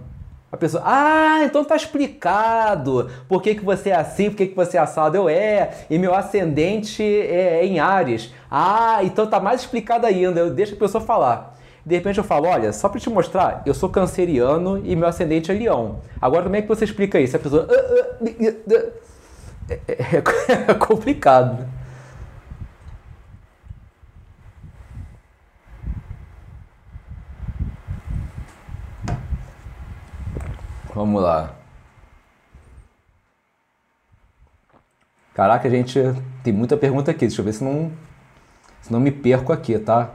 A pessoa, ah, então tá explicado por que, que você é assim, por que, que você é assado. Eu é, e meu ascendente é, é em Ares. Ah, então tá mais explicado ainda. Eu deixo a pessoa falar. De repente eu falo, olha, só para te mostrar, eu sou canceriano e meu ascendente é leão. Agora como é que você explica isso? A pessoa, ah, ah, ah, é, é, *laughs* é complicado. Vamos lá. Caraca, a gente tem muita pergunta aqui. Deixa eu ver se não, se não me perco aqui, tá?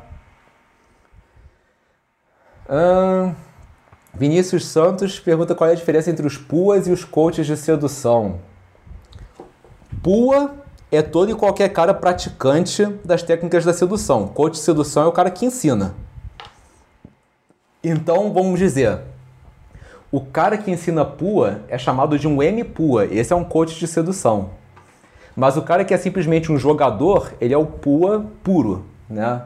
Vinícius Santos pergunta qual é a diferença entre os puas e os coaches de sedução. Pua é todo e qualquer cara praticante das técnicas da sedução. Coach de sedução é o cara que ensina. Então, vamos dizer, o cara que ensina pua é chamado de um M-pua. Esse é um coach de sedução. Mas o cara que é simplesmente um jogador, ele é o pua puro, né?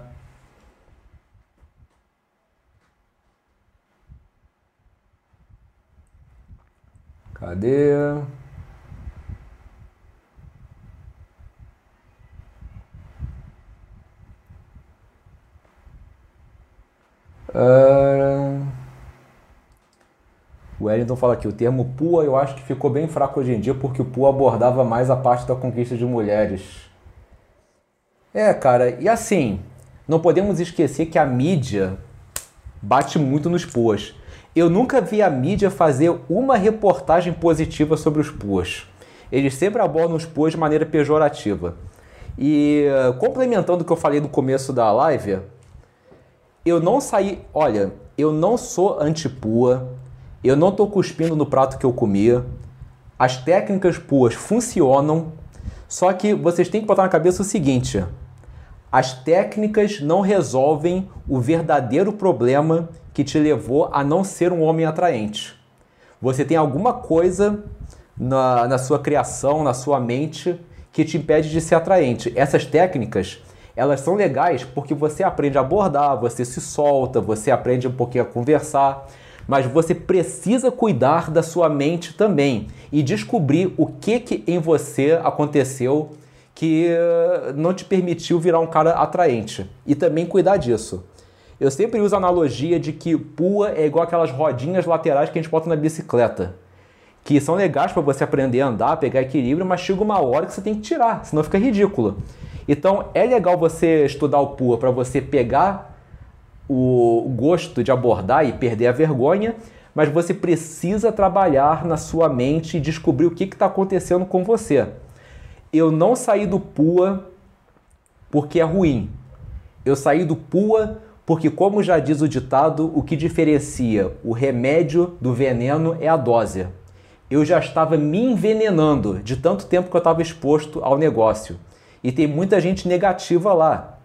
Cadê? Uh... O Wellington fala aqui, o termo PUA eu acho que ficou bem fraco hoje em dia porque o PUA abordava mais a parte da conquista de mulheres. É, cara, e assim, não podemos esquecer que a mídia bate muito nos PUAs. Eu nunca vi a mídia fazer uma reportagem positiva sobre os PUAs. Eles sempre abordam os PUAs de maneira pejorativa. E complementando o que eu falei no começo da live, eu não saí. Olha, eu não sou anti-PUA, eu não estou cuspindo no prato que eu comia. As técnicas puas funcionam, só que vocês têm que botar na cabeça o seguinte: as técnicas não resolvem o verdadeiro problema que te levou a não ser um homem atraente. Você tem alguma coisa na, na sua criação, na sua mente, que te impede de ser atraente. Essas técnicas, elas são legais porque você aprende a abordar, você se solta, você aprende um pouquinho a conversar mas você precisa cuidar da sua mente também e descobrir o que, que em você aconteceu que não te permitiu virar um cara atraente e também cuidar disso. Eu sempre uso a analogia de que pua é igual aquelas rodinhas laterais que a gente bota na bicicleta. Que são legais para você aprender a andar, pegar equilíbrio, mas chega uma hora que você tem que tirar, senão fica ridículo. Então é legal você estudar o pua para você pegar o gosto de abordar e perder a vergonha, mas você precisa trabalhar na sua mente e descobrir o que está acontecendo com você. Eu não saí do PUA porque é ruim. Eu saí do PUA porque, como já diz o ditado, o que diferencia o remédio do veneno é a dose. Eu já estava me envenenando de tanto tempo que eu estava exposto ao negócio. E tem muita gente negativa lá.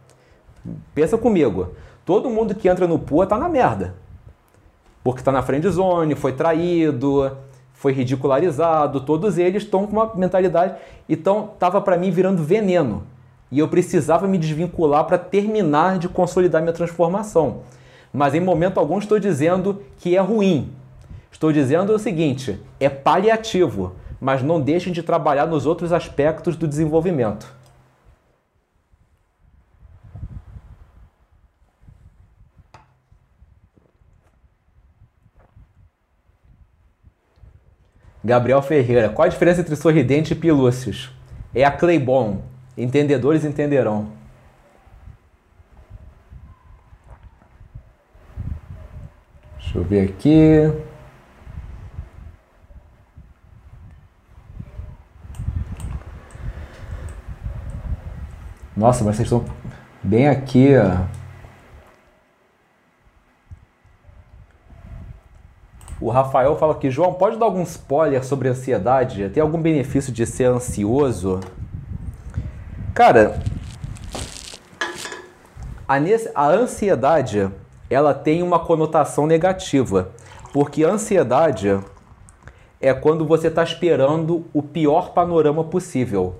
Pensa comigo, todo mundo que entra no PUA tá na merda. Porque está na friend zone, foi traído, foi ridicularizado, todos eles estão com uma mentalidade. Então, estava para mim virando veneno e eu precisava me desvincular para terminar de consolidar minha transformação. Mas em momento algum estou dizendo que é ruim. Estou dizendo o seguinte: é paliativo, mas não deixem de trabalhar nos outros aspectos do desenvolvimento. Gabriel Ferreira, qual a diferença entre sorridente e pilúcios? É a Claybon, Entendedores entenderão. Deixa eu ver aqui. Nossa, mas vocês estão bem aqui. O Rafael fala aqui, João, pode dar algum spoiler sobre ansiedade? Tem algum benefício de ser ansioso? Cara, a, a ansiedade ela tem uma conotação negativa, porque ansiedade é quando você está esperando o pior panorama possível.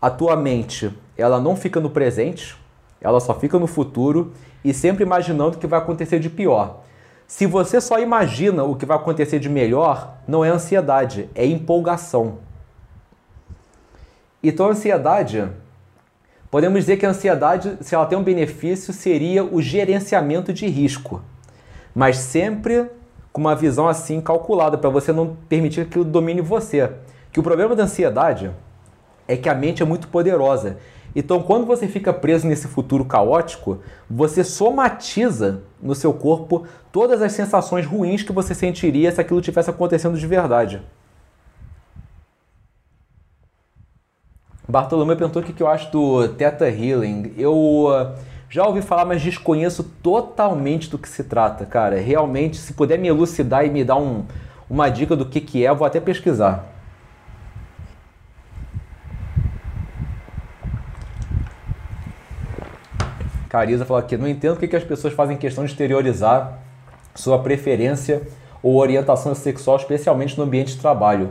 A tua mente ela não fica no presente, ela só fica no futuro e sempre imaginando o que vai acontecer de pior. Se você só imagina o que vai acontecer de melhor, não é ansiedade, é empolgação. Então a ansiedade Podemos dizer que a ansiedade, se ela tem um benefício, seria o gerenciamento de risco, mas sempre com uma visão assim calculada para você não permitir que aquilo domine você. Que o problema da ansiedade é que a mente é muito poderosa. Então, quando você fica preso nesse futuro caótico, você somatiza no seu corpo todas as sensações ruins que você sentiria se aquilo tivesse acontecendo de verdade. Bartolomeu perguntou o que eu acho do Theta Healing. Eu uh, já ouvi falar, mas desconheço totalmente do que se trata, cara. Realmente, se puder me elucidar e me dar um, uma dica do que, que é, eu vou até pesquisar. Cariza falou aqui, não entendo porque que as pessoas fazem questão de exteriorizar sua preferência ou orientação sexual, especialmente no ambiente de trabalho.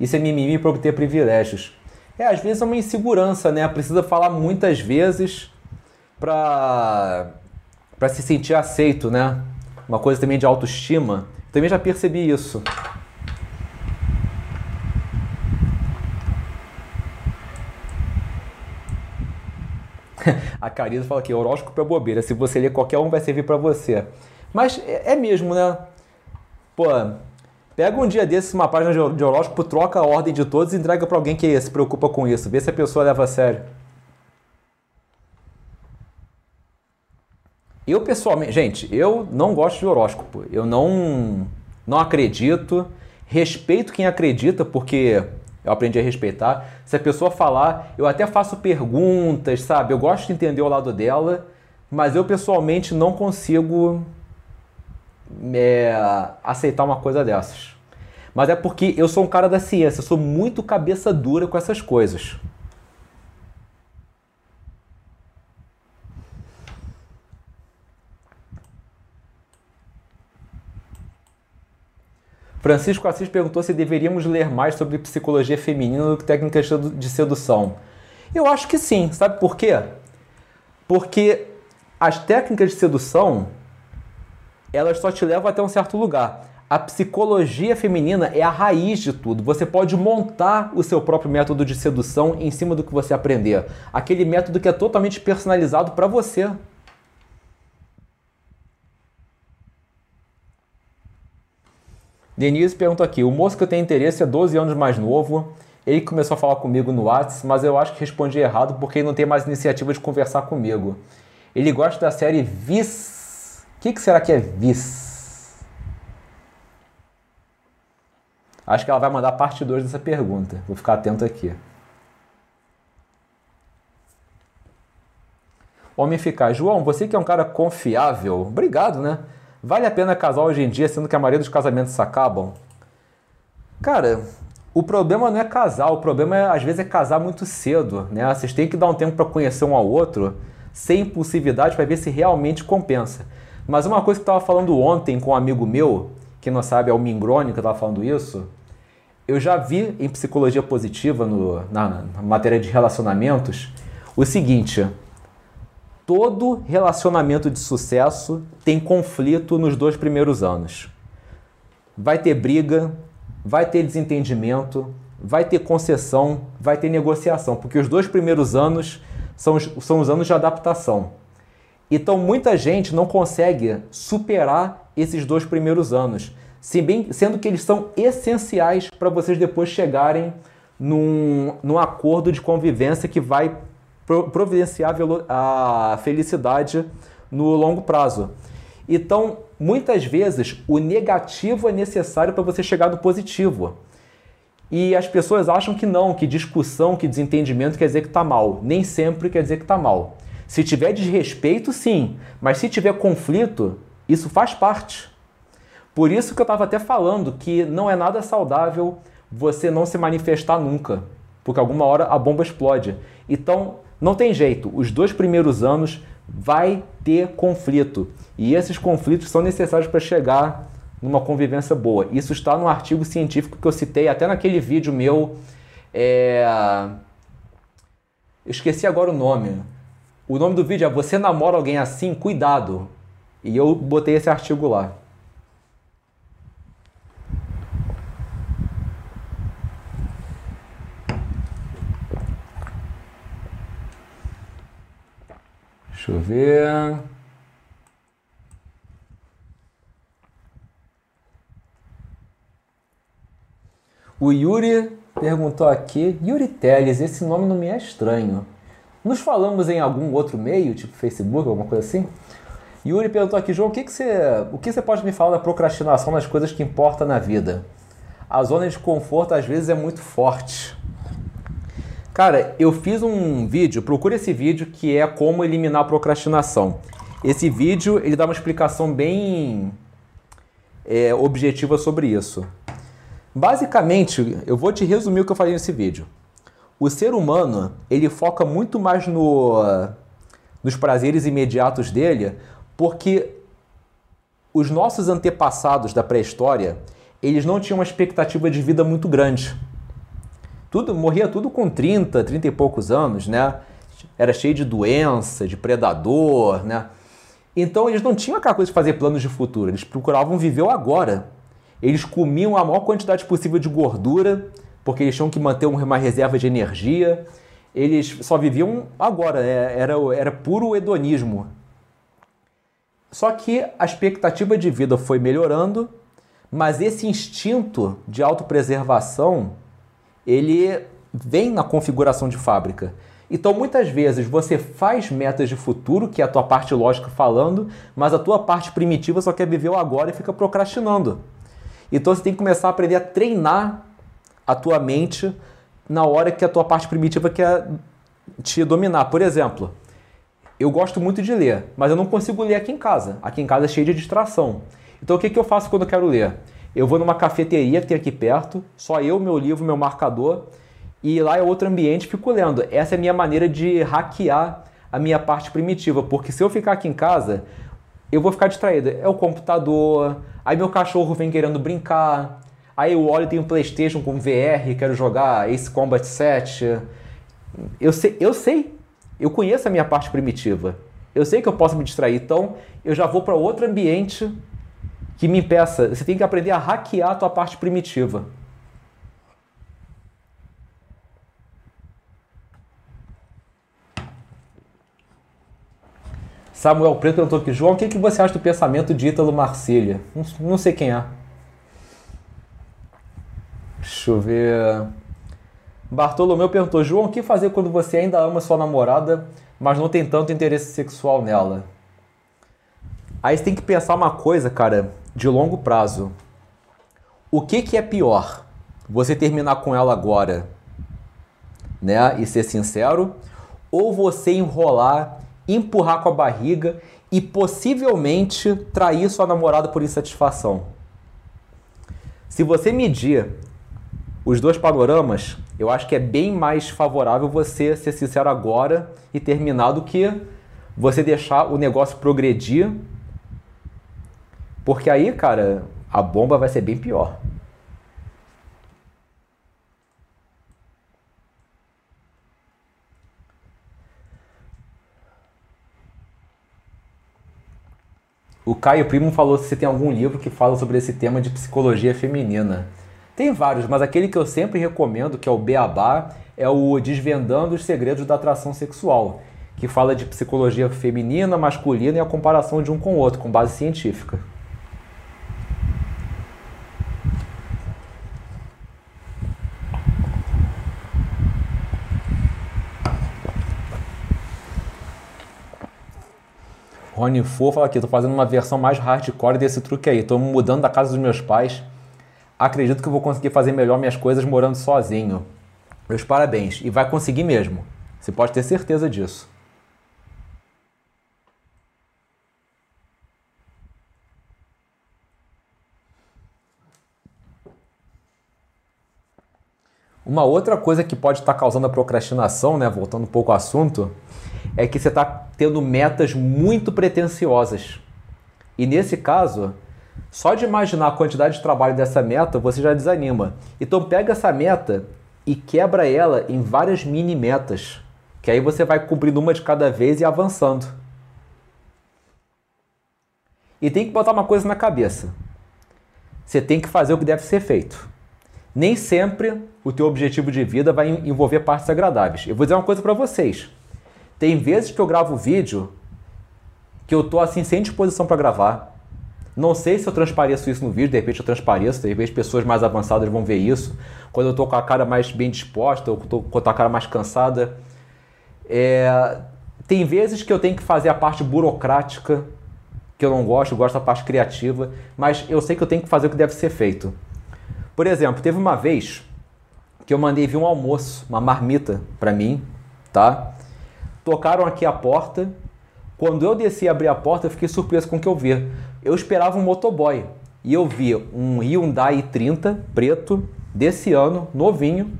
Isso é mimimi para obter privilégios. É, às vezes é uma insegurança, né? Precisa falar muitas vezes para para se sentir aceito, né? Uma coisa também de autoestima. Também já percebi isso. *laughs* A Carisa fala aqui, horóscopo é bobeira. Se você ler qualquer um vai servir para você. Mas é, é mesmo, né? Pô, Pega um dia desses, uma página de horóscopo, troca a ordem de todos e entrega para alguém que se preocupa com isso. Vê se a pessoa leva a sério. Eu pessoalmente, gente, eu não gosto de horóscopo. Eu não não acredito. Respeito quem acredita, porque eu aprendi a respeitar. Se a pessoa falar, eu até faço perguntas, sabe? Eu gosto de entender o lado dela, mas eu pessoalmente não consigo é, aceitar uma coisa dessas. Mas é porque eu sou um cara da ciência, sou muito cabeça dura com essas coisas. Francisco Assis perguntou se deveríamos ler mais sobre psicologia feminina do que técnicas de sedução. Eu acho que sim. Sabe por quê? Porque as técnicas de sedução elas só te levam até um certo lugar. A psicologia feminina é a raiz de tudo. Você pode montar o seu próprio método de sedução em cima do que você aprender. Aquele método que é totalmente personalizado para você. Denise pergunta aqui: o moço que eu tenho interesse é 12 anos mais novo. Ele começou a falar comigo no WhatsApp, mas eu acho que respondi errado porque ele não tem mais iniciativa de conversar comigo. Ele gosta da série Vis. O que, que será que é Vis? Acho que ela vai mandar parte 2 dessa pergunta. Vou ficar atento aqui. Homem eficaz. João, você que é um cara confiável, obrigado, né? Vale a pena casar hoje em dia, sendo que a maioria dos casamentos acabam? Cara, o problema não é casar, o problema é, às vezes é casar muito cedo, né? Vocês têm que dar um tempo para conhecer um ao outro, sem impulsividade, para ver se realmente compensa. Mas uma coisa que eu estava falando ontem com um amigo meu, que não sabe, é o Mingrone que eu estava falando isso, eu já vi em psicologia positiva, no, na, na matéria de relacionamentos, o seguinte: todo relacionamento de sucesso tem conflito nos dois primeiros anos. Vai ter briga, vai ter desentendimento, vai ter concessão, vai ter negociação, porque os dois primeiros anos são os, são os anos de adaptação. Então muita gente não consegue superar esses dois primeiros anos, se bem, sendo que eles são essenciais para vocês depois chegarem num, num acordo de convivência que vai providenciar a felicidade no longo prazo. Então, muitas vezes, o negativo é necessário para você chegar no positivo. E as pessoas acham que não, que discussão, que desentendimento quer dizer que está mal. Nem sempre quer dizer que está mal. Se tiver desrespeito, sim, mas se tiver conflito, isso faz parte. Por isso que eu estava até falando que não é nada saudável você não se manifestar nunca, porque alguma hora a bomba explode. Então, não tem jeito, os dois primeiros anos vai ter conflito e esses conflitos são necessários para chegar numa convivência boa. Isso está no artigo científico que eu citei até naquele vídeo meu. É... Eu esqueci agora o nome. O nome do vídeo é Você namora alguém assim? Cuidado. E eu botei esse artigo lá. Deixa eu ver. O Yuri perguntou aqui, Yuri Teles, esse nome não me é estranho. Nos falamos em algum outro meio, tipo Facebook, alguma coisa assim? Yuri perguntou aqui, João, o que, que, você, o que você pode me falar da procrastinação nas coisas que importam na vida? A zona de conforto às vezes é muito forte. Cara, eu fiz um vídeo, procure esse vídeo que é como eliminar a procrastinação. Esse vídeo ele dá uma explicação bem é, objetiva sobre isso. Basicamente, eu vou te resumir o que eu falei nesse vídeo. O ser humano ele foca muito mais no, nos prazeres imediatos dele, porque os nossos antepassados da pré-história eles não tinham uma expectativa de vida muito grande. Tudo, morria tudo com 30, 30 e poucos anos, né? Era cheio de doença, de predador, né? Então eles não tinham aquela coisa de fazer planos de futuro, eles procuravam viver o agora. Eles comiam a maior quantidade possível de gordura, porque eles tinham que manter uma reserva de energia. Eles só viviam agora, né? era, era puro hedonismo. Só que a expectativa de vida foi melhorando, mas esse instinto de autopreservação ele vem na configuração de fábrica. Então, muitas vezes você faz metas de futuro, que é a tua parte lógica falando, mas a tua parte primitiva só quer viver o agora e fica procrastinando. Então, você tem que começar a aprender a treinar a tua mente na hora que a tua parte primitiva quer te dominar. Por exemplo, eu gosto muito de ler, mas eu não consigo ler aqui em casa. Aqui em casa é cheio de distração. Então, o que, que eu faço quando eu quero ler? Eu vou numa cafeteria que tem aqui perto, só eu, meu livro, meu marcador, e lá é outro ambiente, fico lendo. Essa é a minha maneira de hackear a minha parte primitiva, porque se eu ficar aqui em casa, eu vou ficar distraído. É o computador, aí meu cachorro vem querendo brincar, aí eu olho tenho um Playstation com VR, quero jogar Ace Combat 7. Eu sei, eu sei, eu conheço a minha parte primitiva. Eu sei que eu posso me distrair, então eu já vou para outro ambiente que me impeça. Você tem que aprender a hackear a tua parte primitiva. Samuel Preto perguntou aqui, João, o que, que você acha do pensamento de Ítalo Marcília? Não, não sei quem é. Deixa eu ver. Bartolomeu perguntou: João, o que fazer quando você ainda ama sua namorada, mas não tem tanto interesse sexual nela? Aí você tem que pensar uma coisa, cara, de longo prazo. O que, que é pior? Você terminar com ela agora, né, e ser sincero, ou você enrolar, empurrar com a barriga e possivelmente trair sua namorada por insatisfação? Se você medir os dois panoramas, eu acho que é bem mais favorável você ser sincero agora e terminar do que você deixar o negócio progredir. Porque aí, cara, a bomba vai ser bem pior. O Caio Primo falou se tem algum livro que fala sobre esse tema de psicologia feminina. Tem vários, mas aquele que eu sempre recomendo, que é o Beabá, é o Desvendando os Segredos da Atração Sexual, que fala de psicologia feminina, masculina e a comparação de um com o outro, com base científica. Rony Fo fala aqui, tô fazendo uma versão mais hardcore desse truque aí. Tô mudando da casa dos meus pais. Acredito que vou conseguir fazer melhor minhas coisas morando sozinho. Meus parabéns. E vai conseguir mesmo. Você pode ter certeza disso. Uma outra coisa que pode estar causando a procrastinação, né, voltando um pouco ao assunto, é que você está tendo metas muito pretensiosas. E nesse caso, só de imaginar a quantidade de trabalho dessa meta, você já desanima. Então pega essa meta e quebra ela em várias mini metas, que aí você vai cumprindo uma de cada vez e avançando. E tem que botar uma coisa na cabeça. Você tem que fazer o que deve ser feito. Nem sempre o teu objetivo de vida vai envolver partes agradáveis. Eu vou dizer uma coisa para vocês. Tem vezes que eu gravo vídeo que eu tô assim sem disposição para gravar. Não sei se eu transpareço isso no vídeo, de repente eu transpareço, de repente pessoas mais avançadas vão ver isso. Quando eu tô com a cara mais bem disposta, ou tô com a cara mais cansada. É... Tem vezes que eu tenho que fazer a parte burocrática, que eu não gosto, eu gosto da parte criativa, mas eu sei que eu tenho que fazer o que deve ser feito. Por exemplo, teve uma vez que eu mandei vir um almoço, uma marmita para mim, tá? Tocaram aqui a porta. Quando eu desci e abri a porta, eu fiquei surpreso com o que eu vi. Eu esperava um motoboy e eu vi um Hyundai 30 preto desse ano, novinho,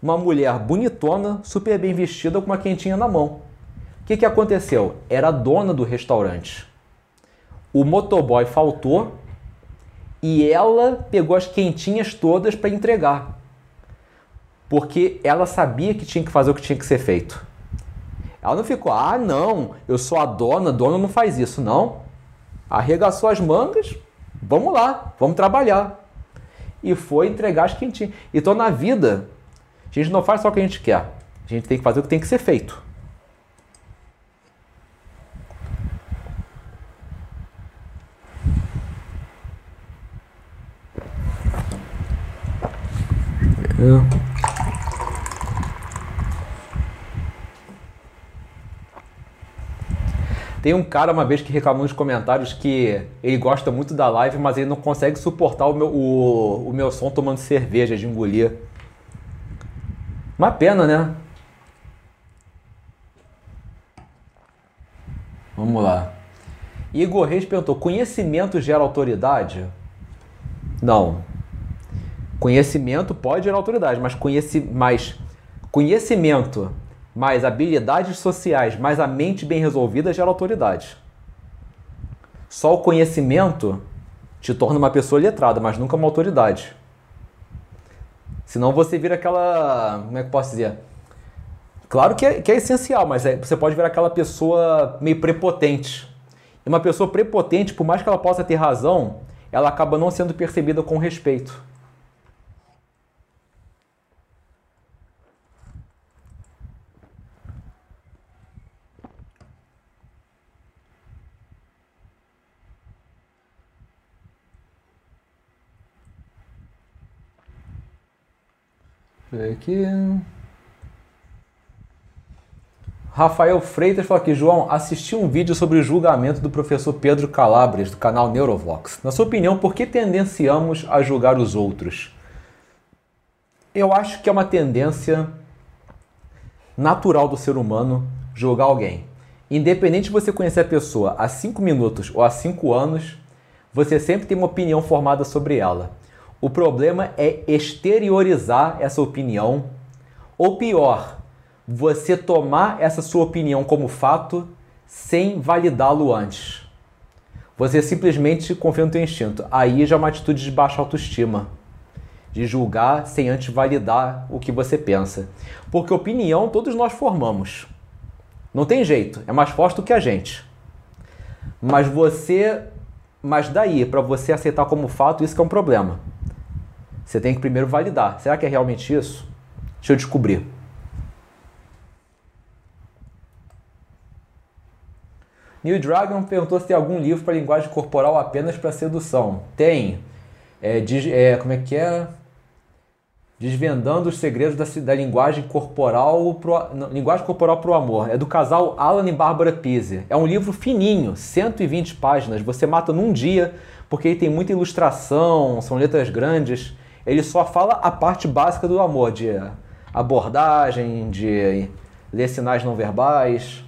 uma mulher bonitona, super bem vestida com uma quentinha na mão. O que, que aconteceu? Era a dona do restaurante. O motoboy faltou e ela pegou as quentinhas todas para entregar. Porque ela sabia que tinha que fazer o que tinha que ser feito. Ela não ficou, ah, não, eu sou a dona, dona não faz isso. Não. Arregaçou as mangas, vamos lá, vamos trabalhar. E foi entregar as quentinhas. Então, na vida, a gente não faz só o que a gente quer. A gente tem que fazer o que tem que ser feito. É. Tem um cara uma vez que reclamou nos comentários que ele gosta muito da live, mas ele não consegue suportar o meu, o, o meu som tomando cerveja de engolir. Uma pena, né? Vamos lá. Igor Reis perguntou: conhecimento gera autoridade? Não. Conhecimento pode gerar autoridade, mas, conheci, mas conhecimento mais habilidades sociais, mais a mente bem resolvida gera autoridade. Só o conhecimento te torna uma pessoa letrada, mas nunca uma autoridade. Senão você vira aquela. Como é que eu posso dizer? Claro que é, que é essencial, mas é, você pode virar aquela pessoa meio prepotente. E uma pessoa prepotente, por mais que ela possa ter razão, ela acaba não sendo percebida com respeito. Ver aqui. Rafael Freitas falou aqui, João, assisti um vídeo sobre o julgamento do professor Pedro Calabres, do canal Neurovox. Na sua opinião, por que tendenciamos a julgar os outros? Eu acho que é uma tendência natural do ser humano julgar alguém. Independente de você conhecer a pessoa há 5 minutos ou há 5 anos, você sempre tem uma opinião formada sobre ela. O problema é exteriorizar essa opinião, ou pior, você tomar essa sua opinião como fato sem validá-lo antes. Você simplesmente confia no teu instinto. Aí já é uma atitude de baixa autoestima. De julgar sem antes validar o que você pensa. Porque opinião todos nós formamos. Não tem jeito, é mais forte do que a gente. Mas você. Mas daí, para você aceitar como fato, isso é um problema. Você tem que primeiro validar. Será que é realmente isso? Deixa eu descobrir. Neil Dragon perguntou se tem algum livro para linguagem corporal apenas para sedução. Tem. É, diz, é, como é que é? Desvendando os segredos da, da linguagem corporal pro, não, linguagem corporal para o amor. É do casal Alan e Bárbara Pise. É um livro fininho, 120 páginas. Você mata num dia, porque ele tem muita ilustração, são letras grandes. Ele só fala a parte básica do amor, de abordagem, de ler sinais não verbais.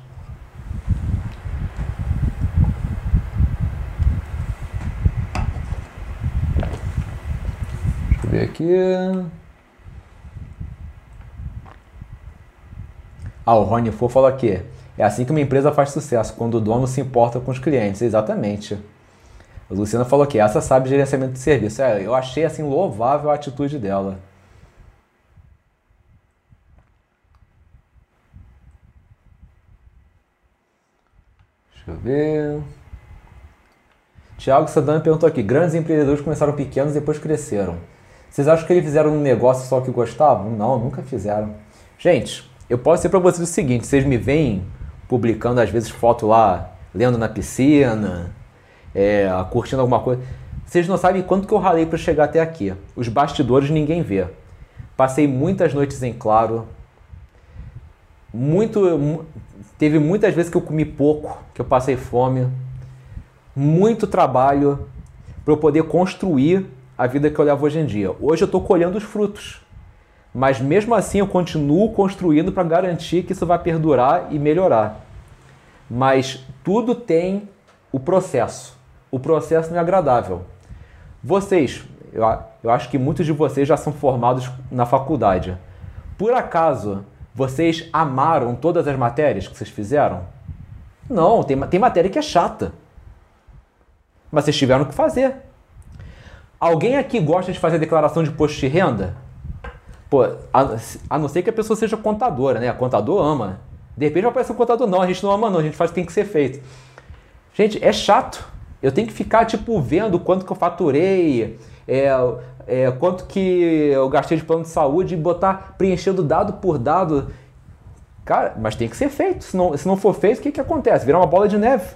ver aqui. Ah, o Rony For falou aqui. É assim que uma empresa faz sucesso, quando o dono se importa com os clientes. Exatamente. A Luciana falou que essa sabe gerenciamento de serviço. É, eu achei assim louvável a atitude dela. Deixa eu ver. Tiago Santana perguntou aqui: grandes empreendedores começaram pequenos e depois cresceram. Vocês acham que eles fizeram um negócio só que gostavam? Não, nunca fizeram. Gente, eu posso dizer para vocês o seguinte: vocês me veem publicando às vezes foto lá, lendo na piscina, é, curtindo alguma coisa. Vocês não sabem quanto que eu ralei para chegar até aqui. Os bastidores ninguém vê. Passei muitas noites em claro. Muito, teve muitas vezes que eu comi pouco, que eu passei fome. Muito trabalho para eu poder construir a vida que eu levo hoje em dia. Hoje eu estou colhendo os frutos. Mas mesmo assim eu continuo construindo para garantir que isso vai perdurar e melhorar. Mas tudo tem o processo. O processo não é agradável. Vocês, eu, eu acho que muitos de vocês já são formados na faculdade. Por acaso vocês amaram todas as matérias que vocês fizeram? Não, tem, tem matéria que é chata. Mas vocês tiveram que fazer. Alguém aqui gosta de fazer declaração de imposto de renda? Pô, a, a, não ser que a pessoa seja contadora, né? A contador ama. De repente vai aparecer um contador, não, a gente não ama não, a gente faz o que tem que ser feito. Gente, é chato. Eu tenho que ficar, tipo, vendo quanto que eu faturei, é, é, quanto que eu gastei de plano de saúde e botar, preenchendo dado por dado. Cara, mas tem que ser feito. Se não, se não for feito, o que, que acontece? Vira uma bola de neve.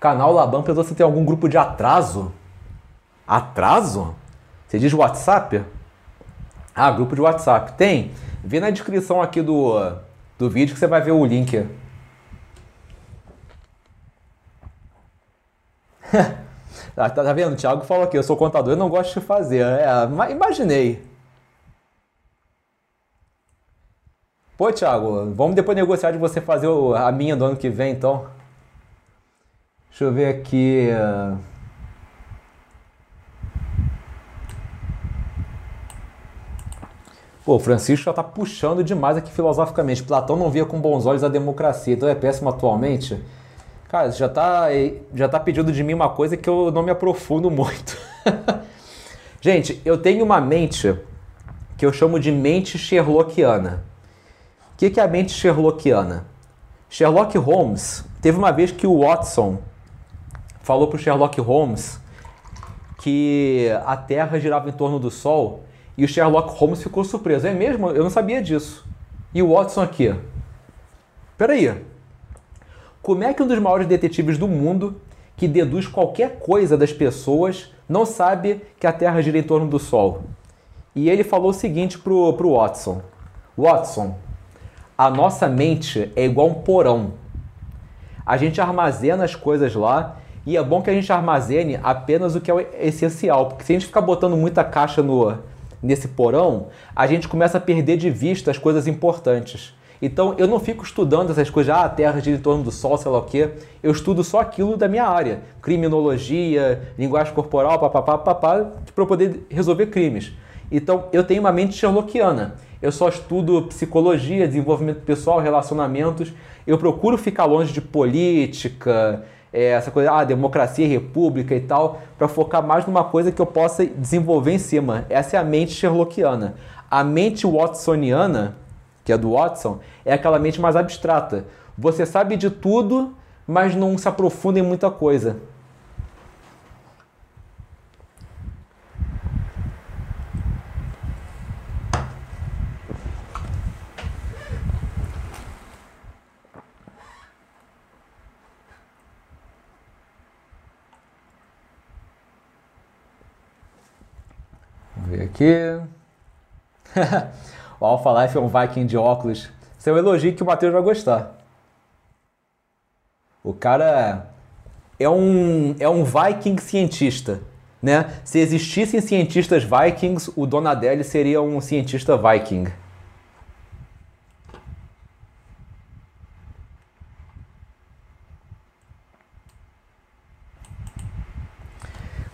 Canal Laban perguntou se tem algum grupo de atraso. Atraso? Você diz WhatsApp? Ah, grupo de WhatsApp. Tem. Vê na descrição aqui do, do vídeo que você vai ver o link. *laughs* tá, tá vendo? O Thiago falou aqui, eu sou contador e não gosto de fazer. É, imaginei. Pô, Thiago, vamos depois negociar de você fazer a minha do ano que vem, então. Deixa eu ver aqui. Pô, o Francisco já está puxando demais aqui filosoficamente. Platão não via com bons olhos a democracia, então é péssimo atualmente. Cara, já está já tá pedindo de mim uma coisa que eu não me aprofundo muito. *laughs* Gente, eu tenho uma mente que eu chamo de mente sherlockiana. O que é a mente sherlockiana? Sherlock Holmes teve uma vez que o Watson falou para o Sherlock Holmes que a Terra girava em torno do Sol e o Sherlock Holmes ficou surpreso. É mesmo? Eu não sabia disso. E o Watson aqui? Peraí. Como é que um dos maiores detetives do mundo, que deduz qualquer coisa das pessoas, não sabe que a Terra gira em torno do Sol? E ele falou o seguinte pro, pro Watson: Watson, a nossa mente é igual um porão. A gente armazena as coisas lá e é bom que a gente armazene apenas o que é essencial, porque se a gente ficar botando muita caixa no, nesse porão, a gente começa a perder de vista as coisas importantes. Então eu não fico estudando essas coisas, ah, a Terra gira em torno do Sol, sei lá o quê. Eu estudo só aquilo da minha área. Criminologia, linguagem corporal, papapá, papá, para poder resolver crimes. Então eu tenho uma mente sherlockiana. Eu só estudo psicologia, desenvolvimento pessoal, relacionamentos. Eu procuro ficar longe de política, é, essa coisa, ah, democracia, república e tal, para focar mais numa coisa que eu possa desenvolver em cima. Essa é a mente sherlockiana. A mente watsoniana, que é do Watson, é aquela mente mais abstrata. Você sabe de tudo, mas não se aprofunda em muita coisa. ver *laughs* o Alpha Life é um Viking de óculos. Isso é um elogio que o Matheus vai gostar. O cara é um, é um Viking cientista. Né? Se existissem cientistas vikings, o Donadelli seria um cientista viking.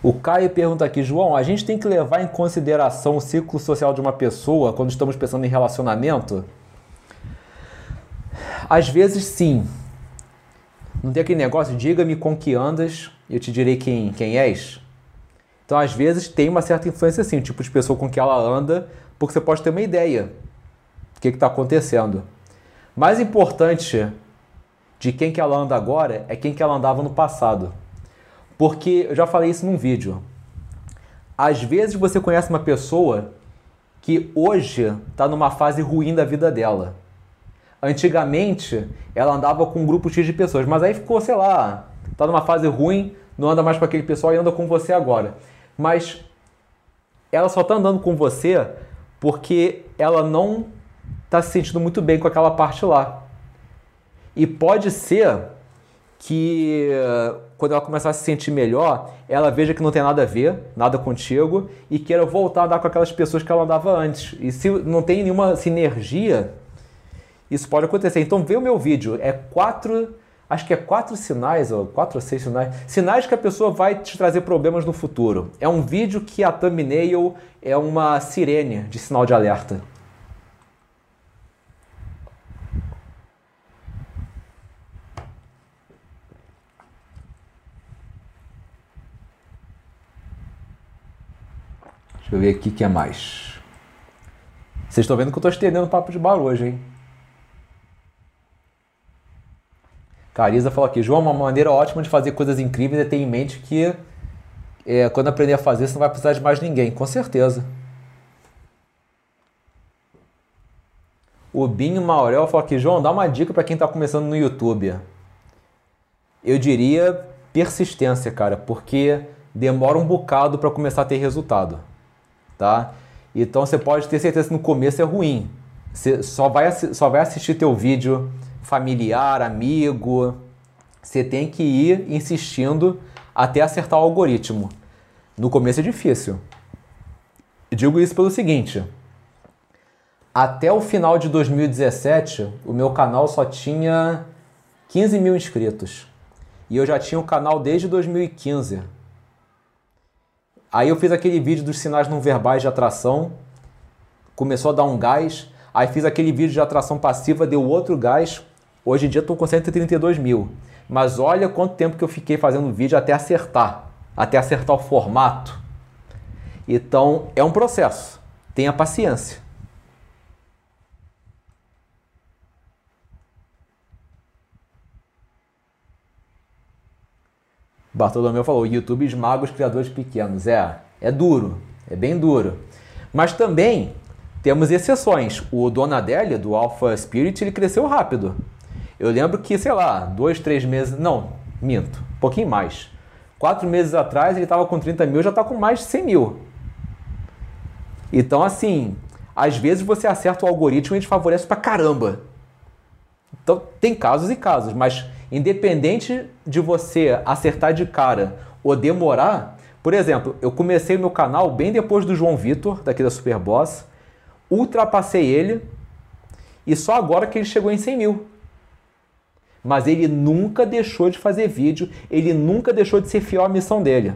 O Caio pergunta aqui, João, a gente tem que levar em consideração o ciclo social de uma pessoa quando estamos pensando em relacionamento? Às vezes sim. Não tem aquele negócio, diga-me com que andas e eu te direi quem, quem és? Então, às vezes, tem uma certa influência sim, o tipo de pessoa com que ela anda, porque você pode ter uma ideia do que está acontecendo. Mais importante de quem que ela anda agora é quem que ela andava no passado. Porque eu já falei isso num vídeo. Às vezes você conhece uma pessoa que hoje está numa fase ruim da vida dela. Antigamente ela andava com um grupo X de pessoas, mas aí ficou, sei lá, está numa fase ruim, não anda mais com aquele pessoal e anda com você agora. Mas ela só está andando com você porque ela não está se sentindo muito bem com aquela parte lá. E pode ser que quando ela começar a se sentir melhor, ela veja que não tem nada a ver, nada contigo, e queira voltar a andar com aquelas pessoas que ela andava antes. E se não tem nenhuma sinergia, isso pode acontecer. Então vê o meu vídeo, é quatro, acho que é quatro sinais, ou quatro ou seis sinais, sinais que a pessoa vai te trazer problemas no futuro. É um vídeo que a thumbnail é uma sirene de sinal de alerta. Deixa eu ver aqui o que é mais. Vocês estão vendo que eu estou estendendo papo de bar hoje, hein? Carisa falou aqui, João, uma maneira ótima de fazer coisas incríveis é ter em mente que é, quando aprender a fazer, você não vai precisar de mais ninguém, com certeza. O Binho Maurel falou aqui, João, dá uma dica para quem está começando no YouTube. Eu diria persistência, cara, porque demora um bocado para começar a ter resultado tá? Então você pode ter certeza que no começo é ruim. Você só vai, só vai assistir teu vídeo familiar, amigo. Você tem que ir insistindo até acertar o algoritmo. No começo é difícil. Eu digo isso pelo seguinte: até o final de 2017, o meu canal só tinha 15 mil inscritos. E eu já tinha o canal desde 2015. Aí eu fiz aquele vídeo dos sinais não verbais de atração, começou a dar um gás. Aí fiz aquele vídeo de atração passiva, deu outro gás. Hoje em dia estou com 132 mil. Mas olha quanto tempo que eu fiquei fazendo vídeo até acertar, até acertar o formato. Então é um processo. Tenha paciência. Bartolomeu falou: YouTube esmaga os criadores pequenos. É, é duro, é bem duro. Mas também temos exceções. O Donadelli, do Alpha Spirit, ele cresceu rápido. Eu lembro que, sei lá, dois, três meses. Não, minto, um pouquinho mais. Quatro meses atrás ele estava com 30 mil, já está com mais de 100 mil. Então, assim, às vezes você acerta o algoritmo e te favorece pra caramba. Então, tem casos e casos, mas independente de você acertar de cara ou demorar, por exemplo, eu comecei meu canal bem depois do João Vitor, daqui da Superboss, ultrapassei ele e só agora que ele chegou em 100 mil. Mas ele nunca deixou de fazer vídeo, ele nunca deixou de ser fiel à missão dele.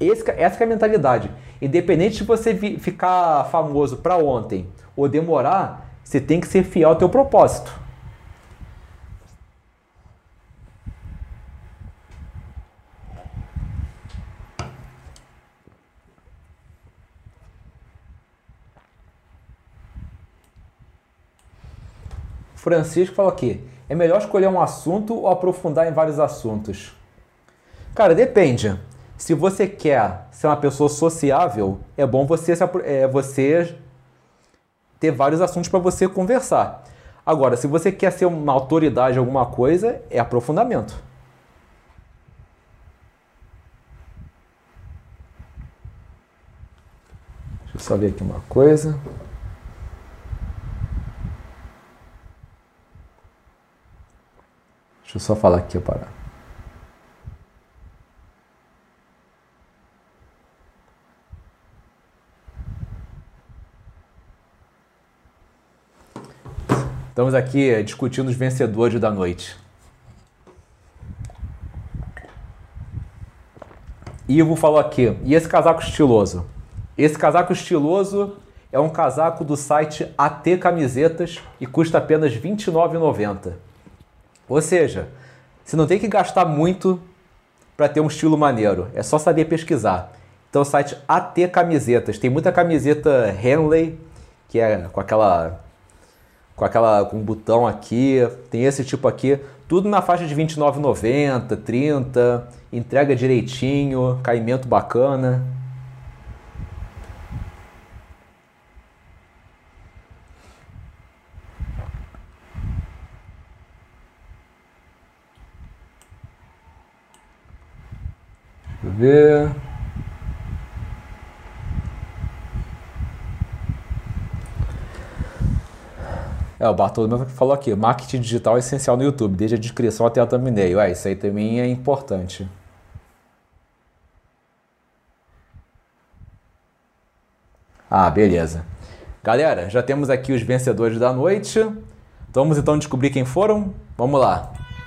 Esse, essa é a mentalidade. Independente de você ficar famoso para ontem ou demorar, você tem que ser fiel ao teu propósito. Francisco falou aqui: é melhor escolher um assunto ou aprofundar em vários assuntos? Cara, depende. Se você quer ser uma pessoa sociável, é bom você, é, você ter vários assuntos para você conversar. Agora, se você quer ser uma autoridade em alguma coisa, é aprofundamento. Deixa eu só ver aqui uma coisa. Deixa eu só falar aqui, parar. Estamos aqui discutindo os vencedores da noite. Ivo falou aqui, e esse casaco estiloso? Esse casaco estiloso é um casaco do site AT Camisetas e custa apenas R$ 29,90. Ou seja, você não tem que gastar muito para ter um estilo maneiro, é só saber pesquisar. Então o site AT Camisetas, tem muita camiseta Henley, que é com aquela com aquela com um botão aqui, tem esse tipo aqui, tudo na faixa de 29,90, 30, entrega direitinho, caimento bacana. Ver. É, o Bartolomeu falou aqui, marketing digital é essencial no YouTube, desde a descrição até a thumbnail. É, isso aí também é importante. Ah, beleza. Galera, já temos aqui os vencedores da noite. Vamos então descobrir quem foram? Vamos lá.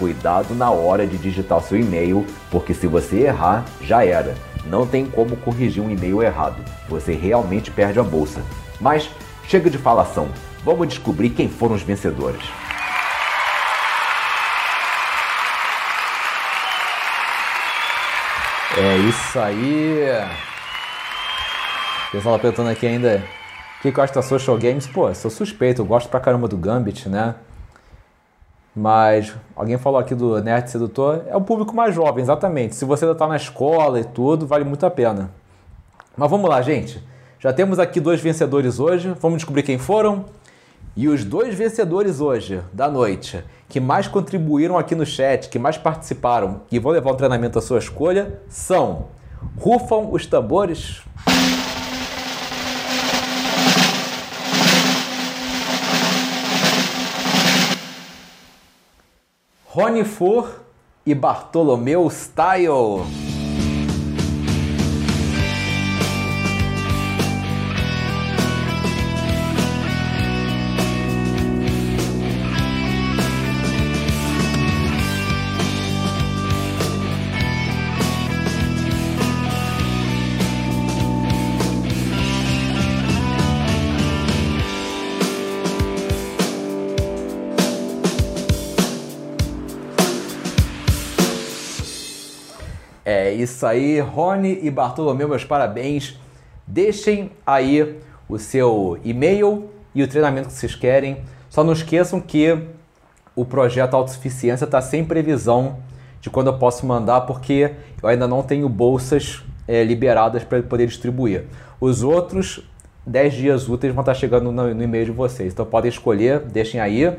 cuidado na hora de digitar seu e-mail, porque se você errar, já era. Não tem como corrigir um e-mail errado. Você realmente perde a bolsa. Mas chega de falação. Vamos descobrir quem foram os vencedores. É isso aí. O pessoal tá perguntando aqui ainda o que gosta da Social Games. Pô, sou suspeito, eu gosto pra caramba do Gambit, né? Mas alguém falou aqui do Nerd Sedutor, é o público mais jovem, exatamente. Se você ainda está na escola e tudo, vale muito a pena. Mas vamos lá, gente. Já temos aqui dois vencedores hoje, vamos descobrir quem foram. E os dois vencedores hoje, da noite, que mais contribuíram aqui no chat, que mais participaram e vão levar o treinamento à sua escolha, são Rufam os tambores. Rony Fur e Bartolomeu Style. Isso aí, Rony e Bartolomeu, meus parabéns. Deixem aí o seu e-mail e o treinamento que vocês querem. Só não esqueçam que o projeto Autossuficiência está sem previsão de quando eu posso mandar, porque eu ainda não tenho bolsas é, liberadas para poder distribuir. Os outros 10 dias úteis vão estar chegando no, no e-mail de vocês. Então podem escolher, deixem aí.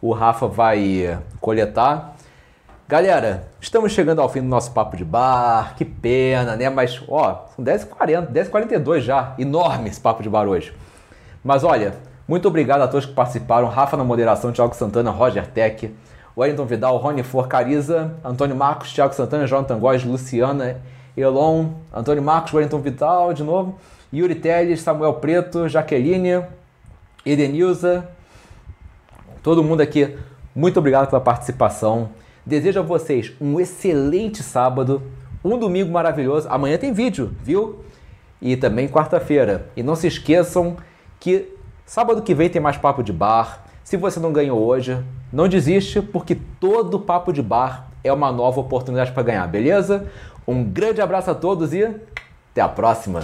O Rafa vai coletar. Galera, estamos chegando ao fim do nosso papo de bar. Que pena, né? Mas, ó, são 10h40, 10h42 já. Enorme esse papo de bar hoje. Mas olha, muito obrigado a todos que participaram. Rafa na moderação, Thiago Santana, Roger Tech, Wellington Vidal, Rony Flor Cariza, Antônio Marcos, Thiago Santana, Jonathan Góes, Luciana, Elon, Antônio Marcos, Wellington Vidal de novo. Yuri Teles, Samuel Preto, Jaqueline, Edenilza, todo mundo aqui, muito obrigado pela participação. Desejo a vocês um excelente sábado, um domingo maravilhoso. Amanhã tem vídeo, viu? E também quarta-feira. E não se esqueçam que sábado que vem tem mais papo de bar. Se você não ganhou hoje, não desiste, porque todo papo de bar é uma nova oportunidade para ganhar, beleza? Um grande abraço a todos e até a próxima!